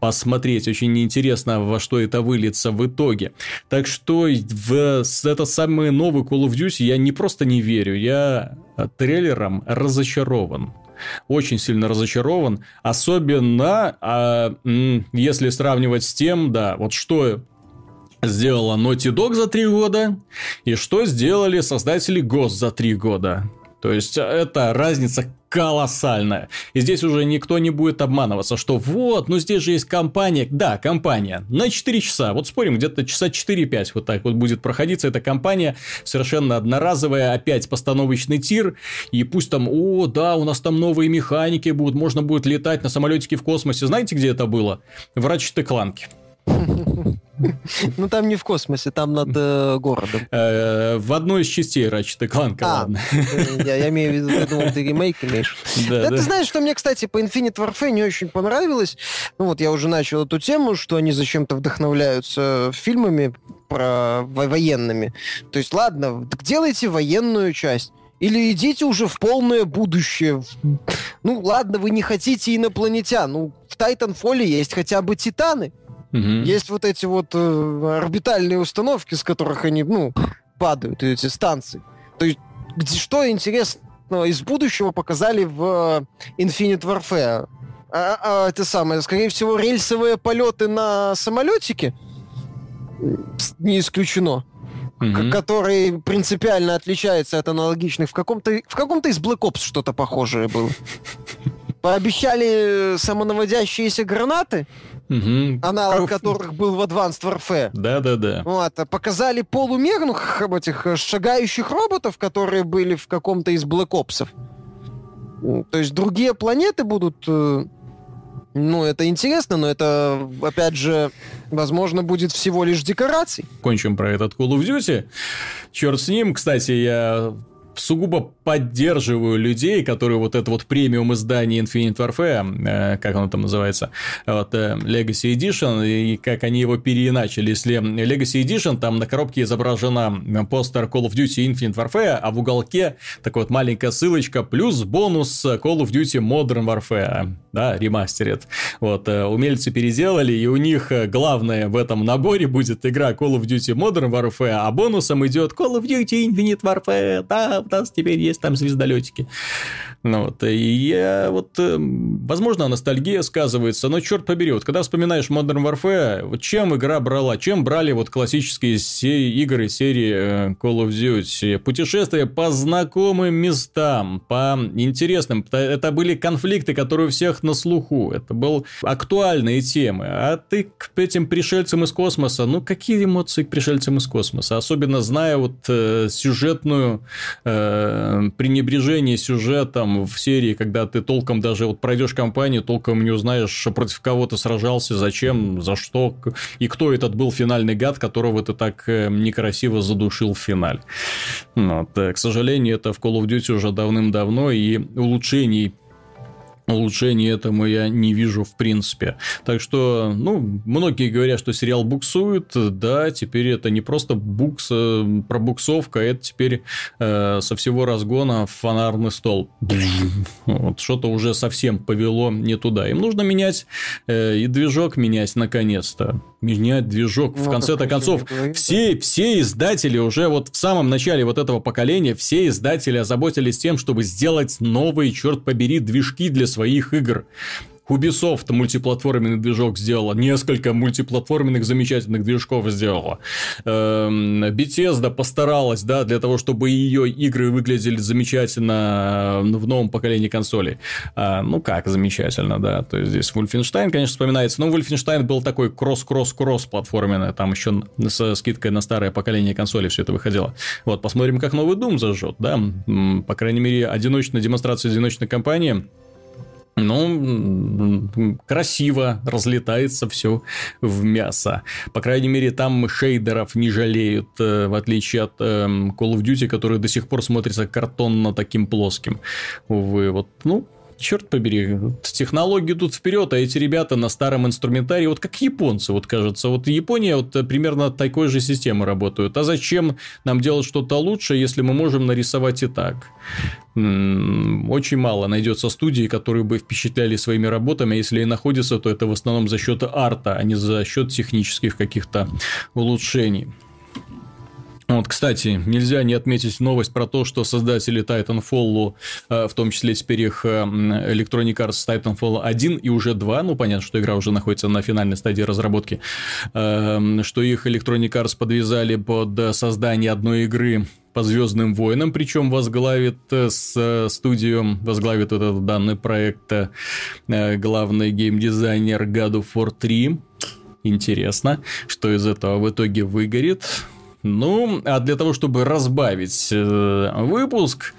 посмотреть. Очень интересно, во что это выльется в итоге. Так что в этот самый новый Call of Duty я не просто не верю, я трейлером разочарован. Очень сильно разочарован. Особенно, а, если сравнивать с тем, да, вот что сделала Naughty Dog за три года и что сделали создатели Ghost за три года. То есть, это разница колоссальная. И здесь уже никто не будет обманываться, что вот, ну здесь же есть компания. Да, компания. На 4 часа. Вот спорим, где-то часа 4-5 вот так вот будет проходиться эта компания. Совершенно одноразовая, опять постановочный тир. И пусть там, о, да, у нас там новые механики будут, можно будет летать на самолетике в космосе. Знаете, где это было? В Ratchet Clank. Ну, там не в космосе, там над э, городом. Э, в одной из частей Ratchet Clank, а, ладно. Я, я имею в виду, ты думал, ты ремейк имеешь. Да. Ты знаешь, что мне, кстати, по Infinite Warfare не очень понравилось. Ну, вот я уже начал эту тему, что они зачем-то вдохновляются фильмами про военными. То есть, ладно, делайте военную часть. Или идите уже в полное будущее. Ну, ладно, вы не хотите инопланетян. Ну, в Titanfall есть хотя бы титаны. Угу. Есть вот эти вот э, орбитальные установки, с которых они, ну, падают, эти станции. То есть, где, что интересного из будущего показали в э, Infinite Warfare? А, а, это самое, скорее всего, рельсовые полеты на самолетике не исключено. Mm-hmm. который принципиально отличается от аналогичных. В каком-то в каком-то из Black Ops что-то похожее было. Пообещали самонаводящиеся гранаты, угу. аналог как... которых был в Advanced Warfare. Да-да-да. Вот, а показали полумерных этих э, шагающих роботов, которые были в каком-то из Black Ops. То есть другие планеты будут... Э, ну, это интересно, но это, опять же, возможно, будет всего лишь декораций. Кончим про этот Call of Duty. Черт с ним. Кстати, я сугубо поддерживаю людей, которые вот это вот премиум издание Infinite Warfare, э, как оно там называется, вот, э, Legacy Edition, и как они его переиначили. Если Legacy Edition, там на коробке изображена постер Call of Duty Infinite Warfare, а в уголке такая вот маленькая ссылочка, плюс бонус Call of Duty Modern Warfare, да, ремастерит. Вот, э, умельцы переделали, и у них главное в этом наборе будет игра Call of Duty Modern Warfare, а бонусом идет Call of Duty Infinite Warfare, да, у нас теперь есть там звездолетики. Ну, вот, и я вот, э, возможно, ностальгия сказывается, но черт побери, вот когда вспоминаешь Modern Warfare, вот чем игра брала, чем брали вот классические се- игры серии э, Call of Duty, путешествия по знакомым местам, по интересным, это были конфликты, которые у всех на слуху, это был актуальные темы, а ты к этим пришельцам из космоса, ну, какие эмоции к пришельцам из космоса, особенно зная вот э, сюжетную э, пренебрежение сюжетом в серии, когда ты толком даже вот пройдешь кампанию, толком не узнаешь, против кого ты сражался, зачем, за что, и кто этот был финальный гад, которого ты так э, некрасиво задушил в финале. Вот. Э, к сожалению, это в Call of Duty уже давным-давно, и улучшений улучшений этому я не вижу в принципе. Так что, ну, многие говорят, что сериал буксует, да, теперь это не просто букс, э, пробуксовка, это теперь э, со всего разгона фонарный стол. Вот, что-то уже совсем повело не туда. Им нужно менять э, и движок менять наконец-то. Менять движок. Ну, в конце-то концов, все, все издатели уже вот в самом начале вот этого поколения, все издатели озаботились тем, чтобы сделать новые, черт побери, движки для своих игр. Ubisoft мультиплатформенный движок сделала, несколько мультиплатформенных замечательных движков сделала. Эм, Bethesda постаралась, да, для того, чтобы ее игры выглядели замечательно э, в новом поколении консолей. А, ну, как замечательно, да. То есть, здесь Wolfenstein, конечно, вспоминается. Но Wolfenstein был такой кросс-кросс-кросс платформенный. Там еще с скидкой на старое поколение консолей все это выходило. Вот, посмотрим, как новый Doom зажжет, да. По крайней мере, одиночная демонстрация одиночной кампании ну, красиво разлетается все в мясо. По крайней мере, там шейдеров не жалеют, э, в отличие от эм, Call of Duty, который до сих пор смотрится картонно таким плоским. Увы, вот, ну, черт побери, технологии идут вперед, а эти ребята на старом инструментарии, вот как японцы, вот кажется, вот Япония вот примерно такой же системы работают. А зачем нам делать что-то лучше, если мы можем нарисовать и так? Очень мало найдется студий, которые бы впечатляли своими работами, если и находятся, то это в основном за счет арта, а не за счет технических каких-то улучшений. Вот, кстати, нельзя не отметить новость про то, что создатели Titanfall, э, в том числе теперь их э, Electronic Arts Titanfall 1 и уже 2, ну, понятно, что игра уже находится на финальной стадии разработки, э, что их Electronic Arts подвязали под создание одной игры по Звездным войнам, причем возглавит с студию, возглавит этот данный проект главный геймдизайнер God of War 3. Интересно, что из этого в итоге выгорит. Ну, а для того, чтобы разбавить э, выпуск,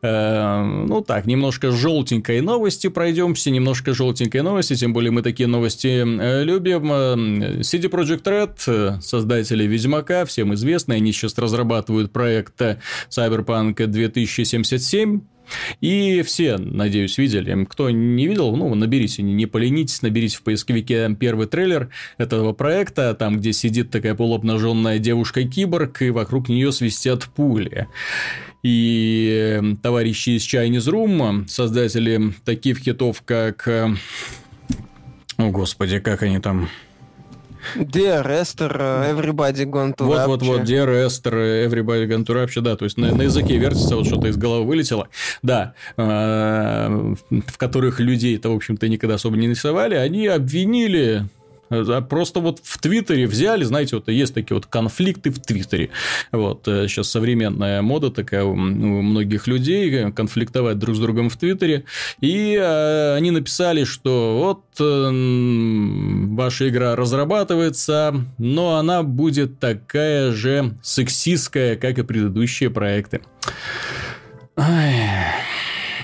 э, ну так, немножко желтенькой новости пройдемся, немножко желтенькой новости, тем более мы такие новости э, любим. Э, CD Projekt Red, э, создатели Ведьмака, всем известны, они сейчас разрабатывают проект Cyberpunk 2077, и все, надеюсь, видели. Кто не видел, ну, наберите, не поленитесь, наберите в поисковике первый трейлер этого проекта, там, где сидит такая полуобнаженная девушка-киборг, и вокруг нее свистят пули. И товарищи из Chinese Room, создатели таких хитов, как... Э, о, господи, как они там... Dear Esther, Everybody Gone to Вот, вот, вот, Dear Esther, Everybody Gone to Rapture, да, то есть на, на языке вертится, вот что-то из головы вылетело, да, э, в которых людей-то, в общем-то, никогда особо не нарисовали, они обвинили просто вот в Твиттере взяли, знаете, вот есть такие вот конфликты в Твиттере. Вот сейчас э, современная мода такая у многих людей э, конфликтовать друг с другом в Твиттере. И э, они написали, что вот ваша игра разрабатывается, но она будет такая же сексистская, как и предыдущие проекты. Ай.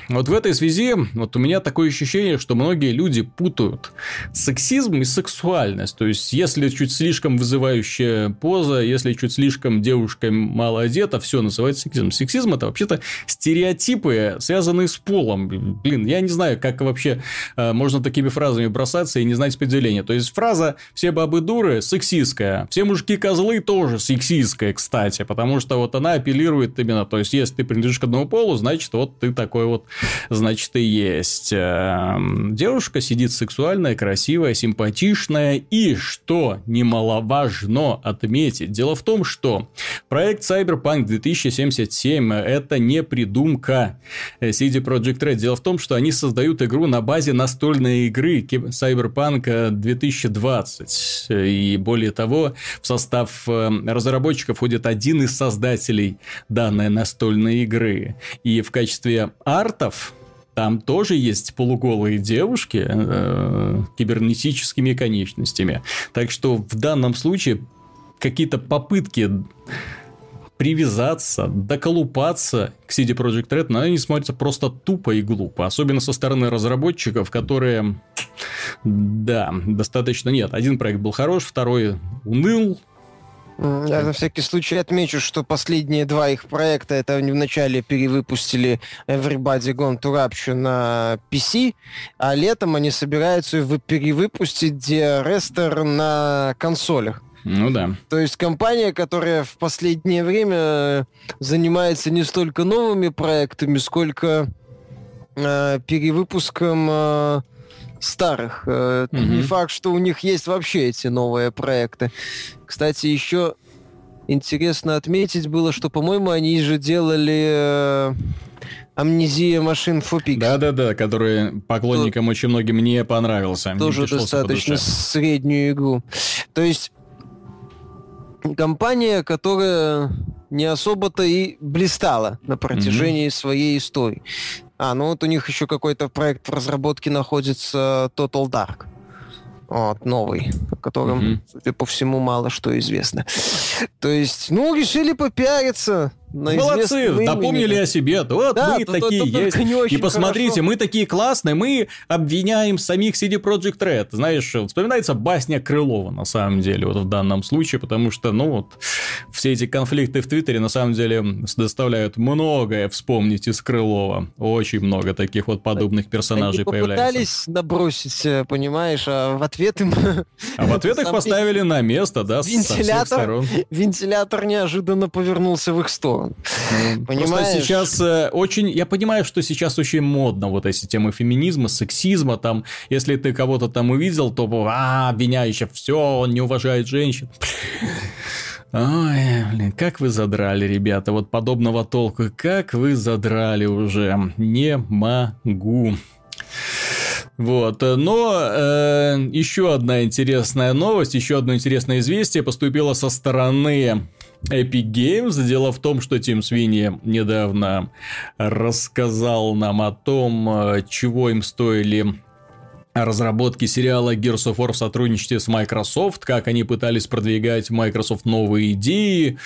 Вот в этой связи вот у меня такое ощущение, что многие люди путают сексизм и сексуальность. То есть, если чуть слишком вызывающая поза, если чуть слишком девушка мало одета, все называется сексизм. Сексизм это вообще-то стереотипы, связанные с полом. Блин, я не знаю, как вообще э, можно такими фразами бросаться и не знать определения. То есть, фраза «все бабы дуры» сексистская, «все мужики козлы» тоже сексистская, кстати, потому что вот она апеллирует именно, то есть, если ты принадлежишь к одному полу, значит, вот ты такой вот значит, и есть. Эм, девушка сидит сексуальная, красивая, симпатичная. И, что немаловажно отметить, дело в том, что проект Cyberpunk 2077 – это не придумка CD Projekt Red. Дело в том, что они создают игру на базе настольной игры Cyberpunk 2020. И более того, в состав эм, разработчиков входит один из создателей данной настольной игры. И в качестве артов там тоже есть полуголые девушки э, кибернетическими конечностями. Так что в данном случае какие-то попытки привязаться, доколупаться к CD Projekt Red, но они смотрятся просто тупо и глупо. Особенно со стороны разработчиков, которые... Да, достаточно... Нет, один проект был хорош, второй уныл, я на всякий случай отмечу, что последние два их проекта, это они вначале перевыпустили Everybody Gone to Rapture на PC, а летом они собираются перевыпустить Rester на консолях. Ну да. То есть компания, которая в последнее время занимается не столько новыми проектами, сколько э, перевыпуском э, старых. Угу. Не факт, что у них есть вообще эти новые проекты. Кстати, еще интересно отметить было, что, по-моему, они же делали э, Амнезия машин Фопик. Да-да-да, который поклонникам То... очень многим не понравился. Тоже достаточно среднюю игру. То есть компания, которая не особо-то и блистала на протяжении mm-hmm. своей истории. А, ну вот у них еще какой-то проект в разработке находится Total Dark. Вот, новый, котором, mm-hmm. судя по всему, мало что известно. То есть, ну, решили попиариться Молодцы, напомнили о себе. Вот да, мы то, такие то, то, есть. И посмотрите, хорошо. мы такие классные, мы обвиняем самих CD Project Red. Знаешь, вспоминается басня Крылова, на самом деле, вот в данном случае, потому что, ну вот, все эти конфликты в Твиттере, на самом деле, доставляют многое вспомнить из Крылова. Очень много таких вот подобных персонажей Они появляется. пытались набросить, э, понимаешь, а в ответ им... А в ответ их поставили на место, да, вентилятор, Вентилятор неожиданно повернулся в их сторону. Ну, Понимаешь? Сейчас э, очень... Я понимаю, что сейчас очень модно вот эти темы феминизма, сексизма, там, если ты кого-то там увидел, то, а, обвиняющий, все, он не уважает женщин. Ой, блин, как вы задрали, ребята, вот подобного толку, как вы задрали уже, не могу. Вот, но э, еще одна интересная новость, еще одно интересное известие поступило со стороны Epic Games. Дело в том, что Тим Свиньи недавно рассказал нам о том, э, чего им стоили разработки сериала Gears of War в сотрудничестве с Microsoft, как они пытались продвигать Microsoft новые идеи,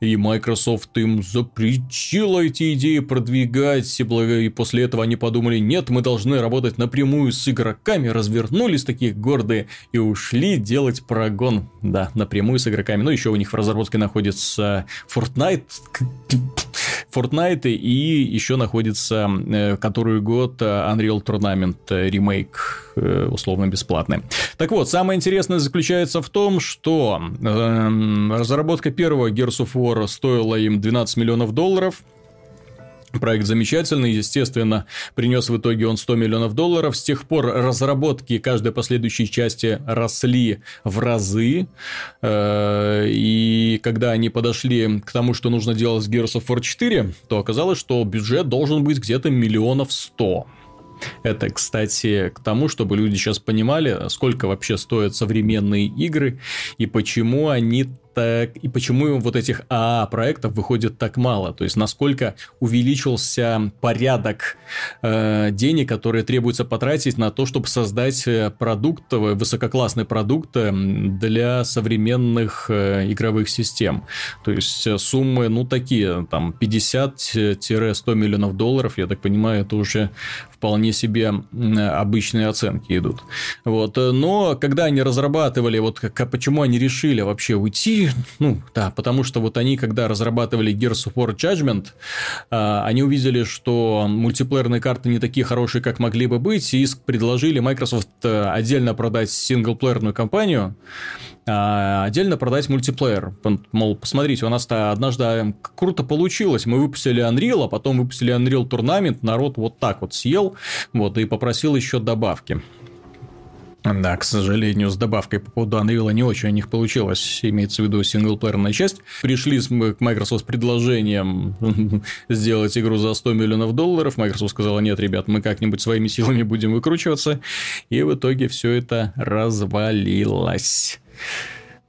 и Microsoft им запретила эти идеи продвигать, и после этого они подумали, нет, мы должны работать напрямую с игроками, развернулись такие гордые и ушли делать прогон, да, напрямую с игроками. Ну, еще у них в разработке находится Fortnite, Fortnite и еще находится э, который год э, Unreal Tournament э, ремейк условно бесплатный. Так вот, самое интересное заключается в том, что э, разработка первого Gears of War стоила им 12 миллионов долларов, Проект замечательный, естественно, принес в итоге он 100 миллионов долларов. С тех пор разработки каждой последующей части росли в разы. Э, и когда они подошли к тому, что нужно делать с Gears of War 4, то оказалось, что бюджет должен быть где-то миллионов сто. Это, кстати, к тому, чтобы люди сейчас понимали, сколько вообще стоят современные игры и почему они так и почему вот этих АА проектов выходит так мало, то есть насколько увеличился порядок э, денег, которые требуется потратить на то, чтобы создать э, продукт, э, высококлассный продукт э, для современных э, игровых систем. То есть суммы, ну такие, там 50-100 миллионов долларов, я так понимаю, это уже вполне себе обычные оценки идут. Вот. Но когда они разрабатывали, вот как, почему они решили вообще уйти ну, да, потому что вот они, когда разрабатывали Gears of War Judgment, а, они увидели, что мультиплеерные карты не такие хорошие, как могли бы быть, и предложили Microsoft э, отдельно продать синглплеерную компанию, а отдельно продать мультиплеер. Мол, посмотрите, у нас-то однажды круто получилось. Мы выпустили Unreal, а потом выпустили Unreal Tournament, народ вот так вот съел, вот, и попросил еще добавки. Да, к сожалению, с добавкой по поводу Unreal не очень у них получилось, имеется в виду синглплеерная часть. Пришли к Microsoft с предложением сделать игру за 100 миллионов долларов. Microsoft сказала, нет, ребят, мы как-нибудь своими силами будем выкручиваться. И в итоге все это развалилось.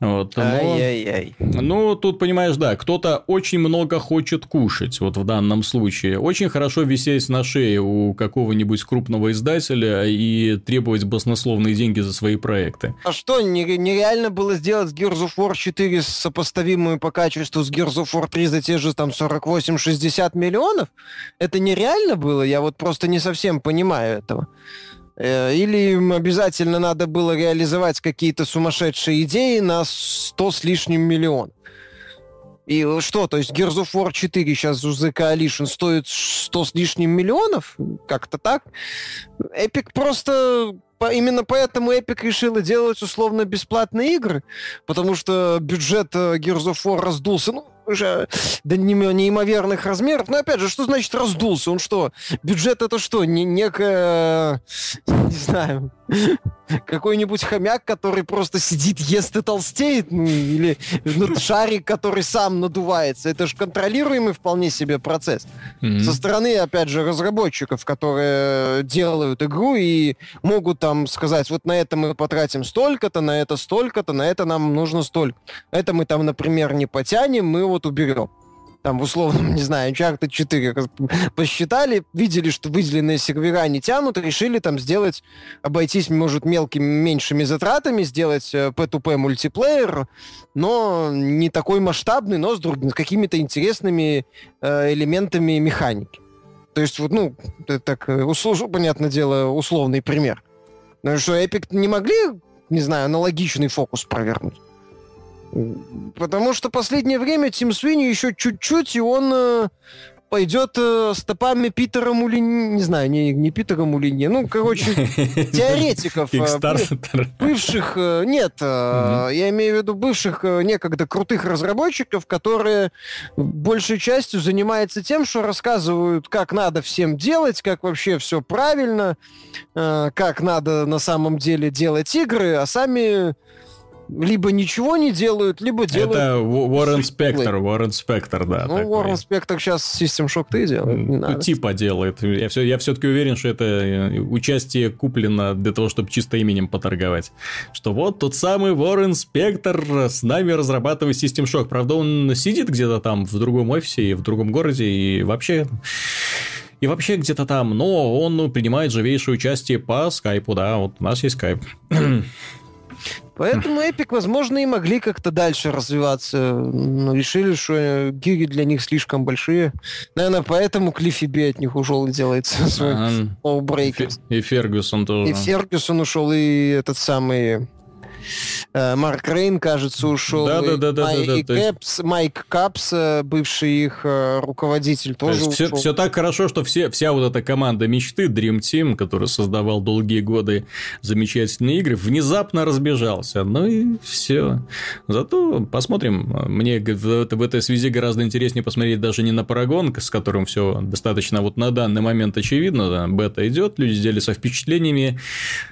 Вот, но... Ай-яй-яй. Ну, тут, понимаешь, да, кто-то очень много хочет кушать, вот в данном случае. Очень хорошо висеть на шее у какого-нибудь крупного издателя и требовать баснословные деньги за свои проекты. А что, нереально было сделать Gears of War 4 сопоставимую по качеству с Gears of War 3 за те же там 48-60 миллионов? Это нереально было? Я вот просто не совсем понимаю этого. Э, или им обязательно надо было реализовать какие-то сумасшедшие идеи на 100 с лишним миллион. И что, то есть Gears of War 4 сейчас у The Coalition стоит 100 с лишним миллионов? Как-то так? Epic просто... Именно поэтому Epic решила делать условно бесплатные игры, потому что бюджет э, Gears of War раздулся. Ну, уже до неимоверных размеров. Но опять же, что значит раздулся? Он что? Бюджет это что? Не, некая, не знаю, какой-нибудь хомяк, который просто сидит, ест и толстеет, ну, или ну, шарик, который сам надувается. Это же контролируемый вполне себе процесс. Mm-hmm. Со стороны, опять же, разработчиков, которые делают игру и могут там сказать, вот на это мы потратим столько-то, на это столько-то, на это нам нужно столько. Это мы там, например, не потянем, мы вот уберем там, в условном, не знаю, Uncharted 4 посчитали, видели, что выделенные сервера не тянут, решили там сделать, обойтись, может, мелкими, меньшими затратами, сделать P2P э, мультиплеер, но не такой масштабный, но с, друг, с какими-то интересными э, элементами механики. То есть, вот, ну, это так, э, услуж, понятное дело, условный пример. Ну что, Epic не могли, не знаю, аналогичный фокус провернуть? Потому что последнее время Тим Свини еще чуть-чуть, и он э, пойдет э, стопами Питера Мулини, не знаю, не, не Питера Мулини, ну, короче, теоретиков, э, бывших, э, нет, э, я имею в виду бывших некогда крутых разработчиков, которые большей частью занимаются тем, что рассказывают, как надо всем делать, как вообще все правильно, как надо на самом деле делать игры, а сами либо ничего не делают, либо делают... Это Уоррен Спектр, Уоррен Спектр, да. Ну, Уоррен Спектр сейчас System Shock 3 делает, не надо. Типа делает. Я, все, я все-таки уверен, что это э, участие куплено для того, чтобы чисто именем поторговать. Что вот тот самый Уоррен Спектр с нами разрабатывает System Shock. Правда, он сидит где-то там в другом офисе и в другом городе, и вообще и вообще где-то там, но он принимает живейшее участие по скайпу, да, вот у нас есть скайп. Поэтому Epic, возможно, и могли как-то дальше развиваться, но решили, что гиги для них слишком большие. Наверное, поэтому Клиффи Би от них ушел и делается свой Lowbreaker. И Фергюсон тоже. И Фергюсон ушел, и этот самый Э, Марк Рейн, кажется, ушел. Да, да, да, да, Майк, да, да, Кэпс, Майк Капс, э, бывший их э, руководитель, тоже ушел. Все, все так хорошо, что все, вся вот эта команда мечты Dream Team, который создавал долгие годы замечательные игры, внезапно разбежался. Ну и все. Зато посмотрим. Мне в, в этой связи гораздо интереснее посмотреть даже не на Парагон, с которым все достаточно вот на данный момент очевидно. Да, бета идет, люди делятся впечатлениями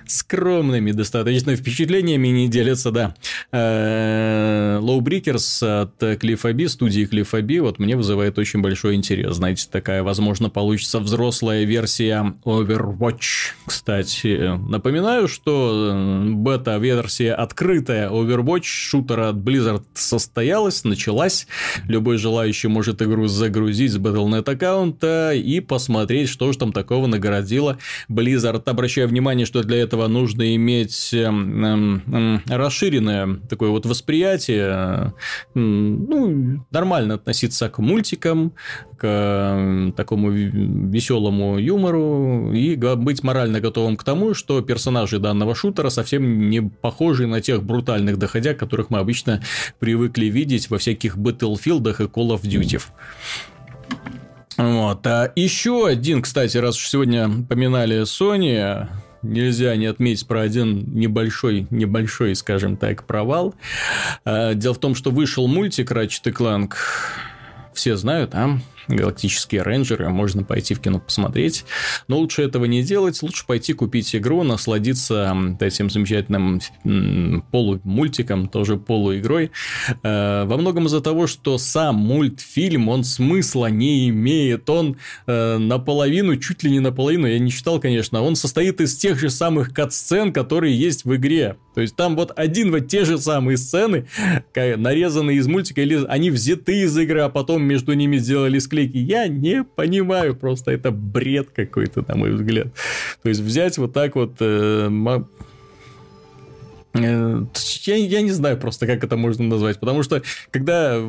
скромными достаточно впечатлениями, не делятся, да. Э, Breakers от Cliff B, студии Cliff B, вот мне вызывает очень большой интерес. Знаете, такая, возможно, получится взрослая версия Overwatch. Кстати, напоминаю, что э, бета-версия открытая Overwatch шутера от Blizzard состоялась, началась. Любой желающий может игру загрузить с Battle.net аккаунта и посмотреть, что же там такого нагородило Blizzard. Обращаю внимание, что для этого нужно иметь эм, эм, расширенное такое вот восприятие, ну, нормально относиться к мультикам, к такому веселому юмору и быть морально готовым к тому, что персонажи данного шутера совсем не похожи на тех брутальных доходяг, которых мы обычно привыкли видеть во всяких Battlefield и Call of Duty. Вот. А еще один, кстати, раз уж сегодня поминали Sony, нельзя не отметить про один небольшой, небольшой, скажем так, провал. А, дело в том, что вышел мультик Ratchet Clank. Все знают, а? Галактические рейнджеры, можно пойти в кино посмотреть. Но лучше этого не делать, лучше пойти купить игру, насладиться этим замечательным полумультиком, тоже полуигрой. Э, во многом из-за того, что сам мультфильм, он смысла не имеет, он э, наполовину, чуть ли не наполовину, я не читал, конечно, он состоит из тех же самых кат-сцен, которые есть в игре. То есть там вот один вот те же самые сцены, нарезанные из мультика, или они взяты из игры, а потом между ними сделали склейки. Я не понимаю, просто это бред какой-то, на мой взгляд. То есть взять вот так вот э, я, я не знаю просто, как это можно назвать, потому что когда э,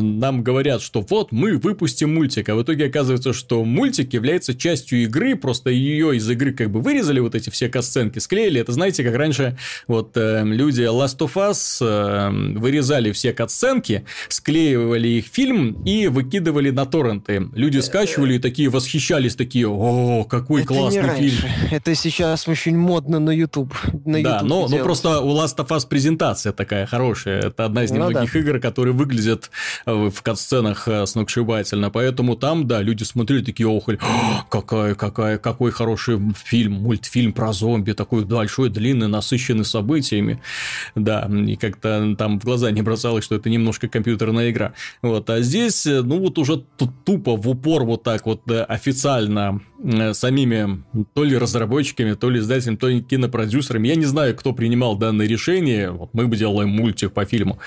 нам говорят, что вот мы выпустим мультик, а в итоге оказывается, что мультик является частью игры, просто ее из игры как бы вырезали вот эти все касценки, склеили. Это знаете, как раньше вот э, люди Last of Us э, вырезали все катсценки, склеивали их фильм и выкидывали на торренты. Люди скачивали и такие восхищались, такие, о, какой это классный фильм. Это сейчас очень модно на YouTube. На да, YouTube но, но просто у Last of Us презентация такая хорошая. Это одна из немногих ну, да. игр, которые выглядят э, в катсценах э, сногсшибательно. Поэтому там, да, люди смотрели такие охали. Какая, какая, какой хороший фильм, мультфильм про зомби, такой большой, длинный, насыщенный событиями. Да, и как-то там в глаза не бросалось, что это немножко компьютерная игра. Вот, а здесь, э, ну вот уже тупо в упор вот так вот официально самими то ли разработчиками, то ли издателями, то ли кинопродюсерами. Я не знаю, кто принимал да данное решение, вот мы бы делаем мультик по фильму.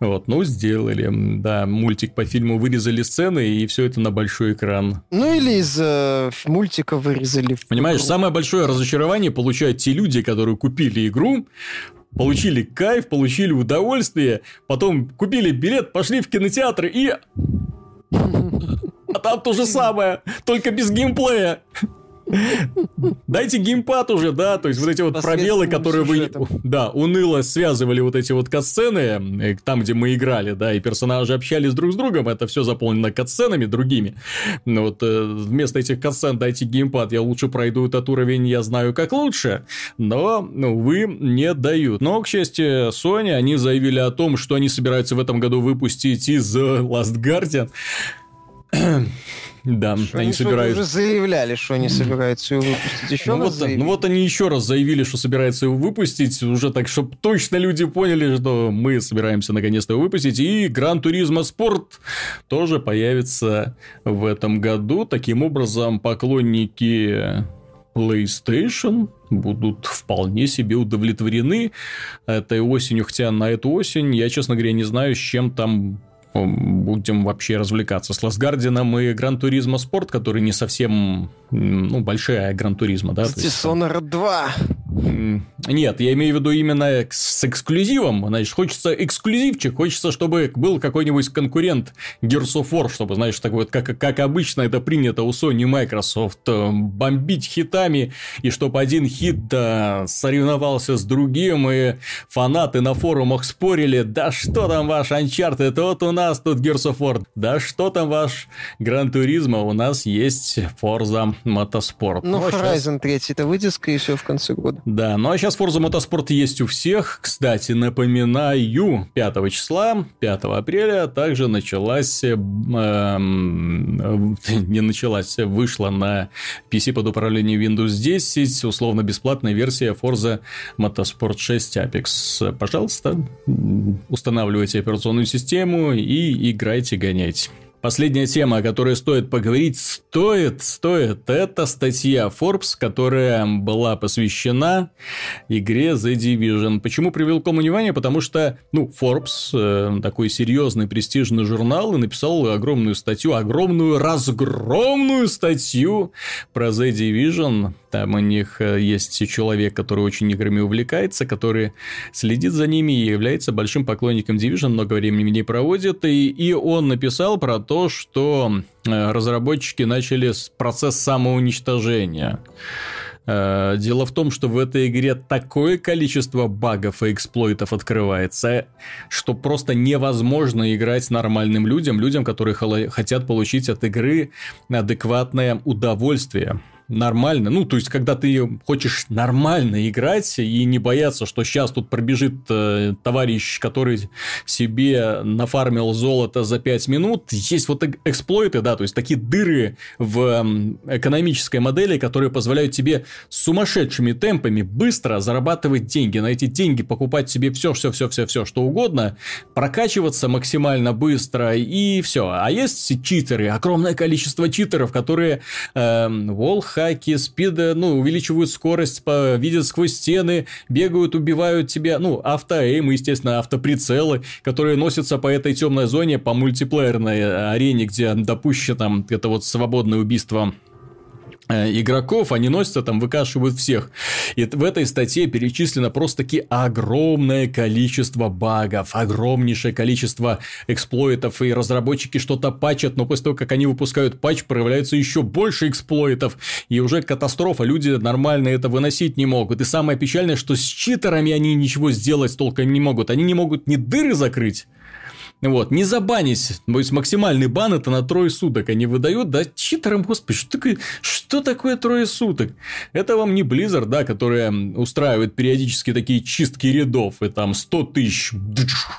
Вот, ну, сделали, да, мультик по фильму, вырезали сцены, и все это на большой экран. Ну, или из э, мультика вырезали. Понимаешь, самое большое разочарование получают те люди, которые купили игру, получили кайф, получили удовольствие, потом купили билет, пошли в кинотеатр и... А там то же самое, только без геймплея. Дайте геймпад уже, да, то есть вот эти вот пробелы, которые вы, да, уныло связывали вот эти вот катсцены, э, там, где мы играли, да, и персонажи общались друг с другом, это все заполнено катсценами другими. Но вот э, вместо этих катсцен дайте геймпад, я лучше пройду этот уровень, я знаю как лучше, но, ну, вы не дают. Но, к счастью, Sony, они заявили о том, что они собираются в этом году выпустить из Last Guardian да, что они, собираются... уже заявляли, что они собираются его выпустить. Еще ну, раз вот, ну вот они еще раз заявили, что собираются его выпустить, уже так, чтобы точно люди поняли, что мы собираемся наконец-то его выпустить. И Гран Туризма Спорт тоже появится в этом году. Таким образом, поклонники PlayStation будут вполне себе удовлетворены этой осенью, хотя на эту осень я, честно говоря, не знаю, с чем там будем вообще развлекаться с Ласгардином и Гран Туризма Спорт, который не совсем, ну, большая Гран Туризма, да? Dishonored 2. Нет, я имею в виду именно с эксклюзивом. Значит, хочется эксклюзивчик, хочется, чтобы был какой-нибудь конкурент Gears of War, чтобы, знаешь, так вот, как, как обычно это принято у Sony и Microsoft, э, бомбить хитами, и чтобы один хит да, соревновался с другим, и фанаты на форумах спорили, да что там ваш Uncharted, вот у нас тут Gears of War, да что там ваш Гран Туризма, у нас есть Forza Motorsport. Ну, ну Horizon сейчас... 3 это скорее всего, в конце года. Да, ну а сейчас Forza Motorsport есть у всех. Кстати, напоминаю, 5 числа, 5 апреля также началась, э, э, не началась, вышла на PC под управлением Windows 10 условно-бесплатная версия Forza Motorsport 6 Apex. Пожалуйста, устанавливайте операционную систему и играйте, гоняйте. Последняя тема, о которой стоит поговорить, стоит, стоит, это статья Forbes, которая была посвящена игре The Division. Почему привел к внимание? Потому что, ну, Forbes, э, такой серьезный, престижный журнал, и написал огромную статью, огромную, разгромную статью про The Division. Там у них э, есть человек, который очень играми увлекается, который следит за ними и является большим поклонником Division, много времени в ней проводит, и, и он написал про то, то, что э, разработчики начали процесс самоуничтожения. Э, дело в том, что в этой игре такое количество багов и эксплойтов открывается, что просто невозможно играть нормальным людям, людям, которые хотят получить от игры адекватное удовольствие. Нормально, ну, то есть, когда ты хочешь нормально играть и не бояться, что сейчас тут пробежит э, товарищ, который себе нафармил золото за 5 минут, есть вот эксплойты, да, то есть, такие дыры в экономической модели, которые позволяют тебе сумасшедшими темпами быстро зарабатывать деньги, на эти деньги покупать себе все, все, все, все, все, что угодно, прокачиваться максимально быстро и все. А есть читеры, огромное количество читеров, которые э, волхаки, спиды, ну, увеличивают скорость, по, видят сквозь стены, бегают, убивают тебя, ну, автоэйм, естественно, автоприцелы, которые носятся по этой темной зоне, по мультиплеерной арене, где допущено это вот свободное убийство игроков, они носятся там, выкашивают всех. И в этой статье перечислено просто-таки огромное количество багов, огромнейшее количество эксплойтов, и разработчики что-то патчат, но после того, как они выпускают патч, проявляется еще больше эксплойтов, и уже катастрофа, люди нормально это выносить не могут. И самое печальное, что с читерами они ничего сделать толком не могут, они не могут ни дыры закрыть, вот, не забанить. То есть, максимальный бан это на трое суток они выдают, да, читерам, господи, что такое, что такое трое суток? Это вам не Blizzard, да, которая устраивает периодически такие чистки рядов, и там 100 тысяч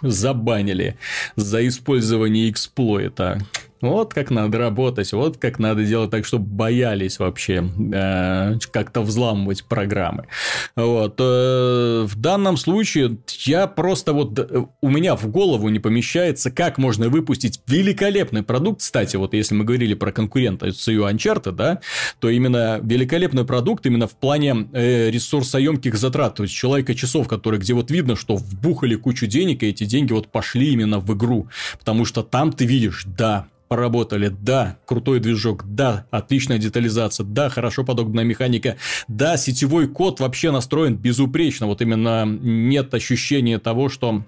забанили за использование эксплойта. Вот как надо работать, вот как надо делать так, чтобы боялись вообще э, как-то взламывать программы. Вот. Э, в данном случае я просто вот... Э, у меня в голову не помещается, как можно выпустить великолепный продукт. Кстати, вот если мы говорили про конкурента CU Uncharted, да, то именно великолепный продукт именно в плане э, ресурсоемких затрат. То есть, человека часов, которые, где вот видно, что вбухали кучу денег, и эти деньги вот пошли именно в игру. Потому что там ты видишь, да, поработали, да, крутой движок, да, отличная детализация, да, хорошо подогнанная механика, да, сетевой код вообще настроен безупречно, вот именно нет ощущения того, что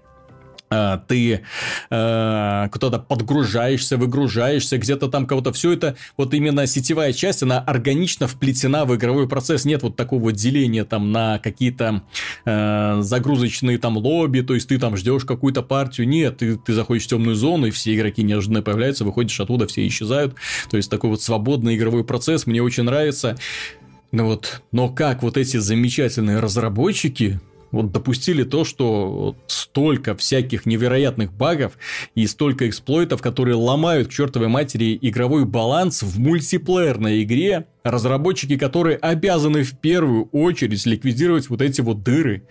ты э, кто-то подгружаешься, выгружаешься, где-то там кого-то. Все это, вот именно сетевая часть, она органично вплетена в игровой процесс. Нет вот такого деления там на какие-то э, загрузочные там лобби, то есть ты там ждешь какую-то партию. Нет, ты, ты заходишь в темную зону, и все игроки неожиданно появляются, выходишь оттуда, все исчезают. То есть такой вот свободный игровой процесс мне очень нравится. Ну вот, но как вот эти замечательные разработчики вот допустили то, что столько всяких невероятных багов и столько эксплойтов, которые ломают к чертовой матери игровой баланс в мультиплеерной игре, разработчики, которые обязаны в первую очередь ликвидировать вот эти вот дыры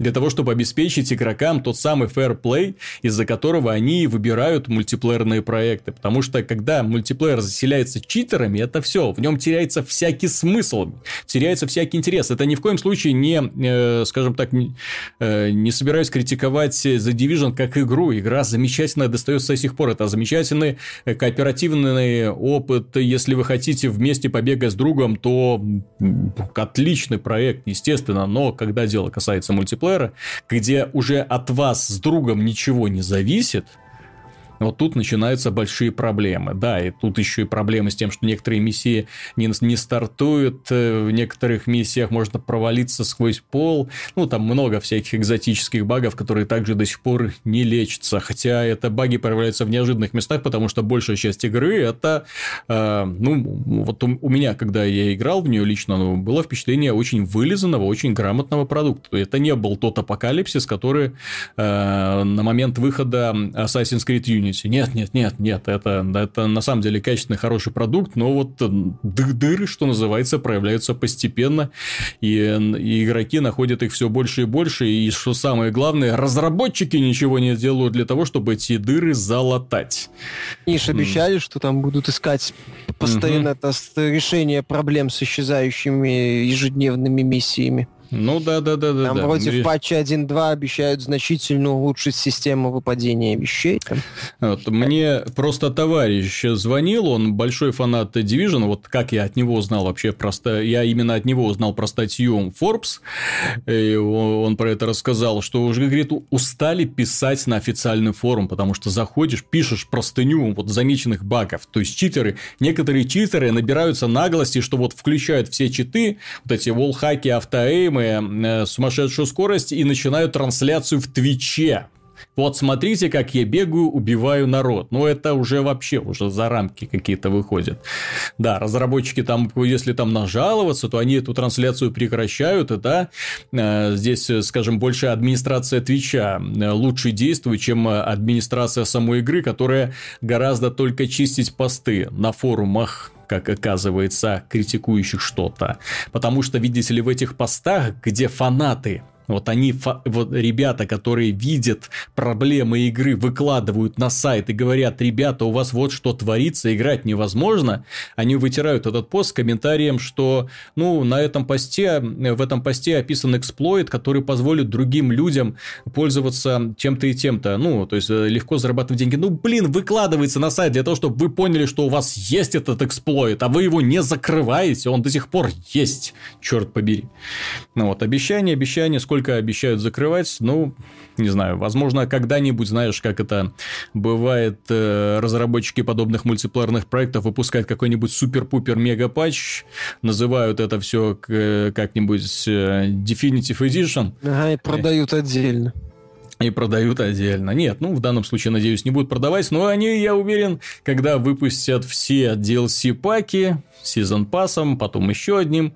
для того, чтобы обеспечить игрокам тот самый fair play, из-за которого они выбирают мультиплеерные проекты. Потому что когда мультиплеер заселяется читерами, это все, в нем теряется всякий смысл, теряется всякий интерес. Это ни в коем случае не, э, скажем так, не, э, не собираюсь критиковать The Division как игру. Игра замечательная, достается до сих пор. Это замечательный э, кооперативный опыт. Если вы хотите вместе побегать с другом, то отличный проект, естественно. Но когда дело касается мультиплеера, мультиплеера, где уже от вас с другом ничего не зависит, вот тут начинаются большие проблемы. Да, и тут еще и проблемы с тем, что некоторые миссии не, не стартуют, э, в некоторых миссиях можно провалиться сквозь пол. Ну, там много всяких экзотических багов, которые также до сих пор не лечатся. Хотя это баги проявляются в неожиданных местах, потому что большая часть игры это, э, ну, вот у, у меня, когда я играл в нее лично, ну, было впечатление очень вылизанного, очень грамотного продукта. Это не был тот апокалипсис, который э, на момент выхода Assassin's Creed Unity Unity. Нет, нет, нет, нет, это, это на самом деле качественный, хороший продукт, но вот дыры, что называется, проявляются постепенно, и, и игроки находят их все больше и больше, и что самое главное, разработчики ничего не делают для того, чтобы эти дыры залатать. И же обещали, что там будут искать постоянно угу. решение проблем с исчезающими ежедневными миссиями. Ну да, да, да, да. Там да. вроде в патче 1.2 обещают значительно улучшить систему выпадения вещей. Вот, мне просто товарищ звонил, он большой фанат Division, вот как я от него узнал вообще просто, я именно от него узнал про статью Forbes, и он про это рассказал, что уже, говорит, устали писать на официальный форум, потому что заходишь, пишешь простыню вот замеченных багов, то есть читеры, некоторые читеры набираются наглости, что вот включают все читы, вот эти волхаки, автоэймы, самые э, сумасшедшую скорость и начинают трансляцию в Твиче Вот смотрите, как я бегаю, убиваю народ. Ну, это уже вообще уже за рамки какие-то выходят. Да, разработчики там, если там нажаловаться, то они эту трансляцию прекращают, и да, э, здесь, скажем, больше администрация Твича э, лучше действует, чем администрация самой игры, которая гораздо только чистить посты на форумах как оказывается, критикующих что-то. Потому что, видите ли, в этих постах, где фанаты вот они, вот ребята, которые видят проблемы игры, выкладывают на сайт и говорят, ребята, у вас вот что творится, играть невозможно. Они вытирают этот пост с комментарием, что, ну, на этом посте, в этом посте описан эксплойт, который позволит другим людям пользоваться тем-то и тем-то. Ну, то есть, э, легко зарабатывать деньги. Ну, блин, выкладывается на сайт для того, чтобы вы поняли, что у вас есть этот эксплойт, а вы его не закрываете, он до сих пор есть, черт побери. Ну, вот, обещание, обещание, сколько только обещают закрывать. Ну, не знаю, возможно, когда-нибудь, знаешь, как это бывает, э, разработчики подобных мультиплеерных проектов выпускают какой-нибудь супер-пупер мега-патч, называют это все как-нибудь э, Definitive Edition. Ага, и продают отдельно и продают отдельно. Нет, ну, в данном случае, надеюсь, не будут продавать, но они, я уверен, когда выпустят все DLC-паки, сезон пассом, потом еще одним,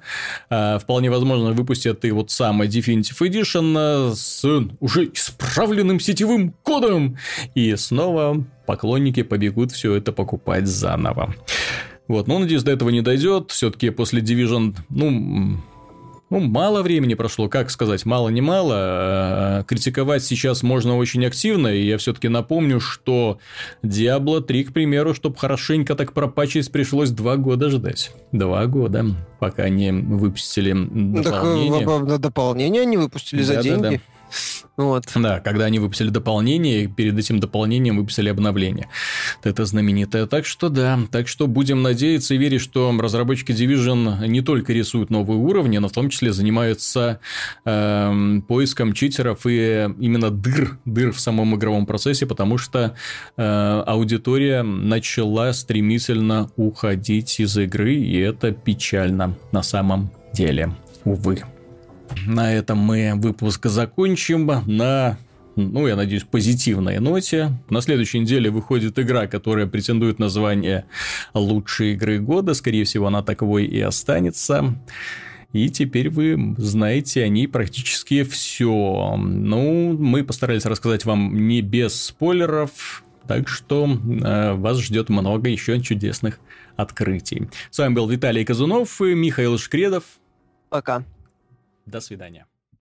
а, вполне возможно, выпустят и вот самый Definitive Edition с уже исправленным сетевым кодом, и снова поклонники побегут все это покупать заново. Вот, но надеюсь, до этого не дойдет. Все-таки после Division, ну, ну, мало времени прошло, как сказать, мало не мало. А, критиковать сейчас можно очень активно, и я все-таки напомню, что Diablo 3, к примеру, чтобы хорошенько так пропачить, пришлось два года ждать. Два года, пока не выпустили дополнение. Ну, так, дополнение они выпустили да, за деньги. Да, да. Вот. Да, когда они выпустили дополнение, перед этим дополнением выпустили обновление. Это знаменитое. Так что да, так что будем надеяться и верить, что разработчики Division не только рисуют новые уровни, но в том числе занимаются э, поиском читеров и именно дыр, дыр в самом игровом процессе, потому что э, аудитория начала стремительно уходить из игры, и это печально на самом деле, увы. На этом мы выпуск закончим. На ну, я надеюсь, позитивной ноте. На следующей неделе выходит игра, которая претендует на звание лучшей игры года. Скорее всего, она таковой и останется. И теперь вы знаете о ней практически все. Ну, мы постарались рассказать вам не без спойлеров, так что э, вас ждет много еще чудесных открытий. С вами был Виталий Казунов и Михаил Шкредов. Пока. До свидания.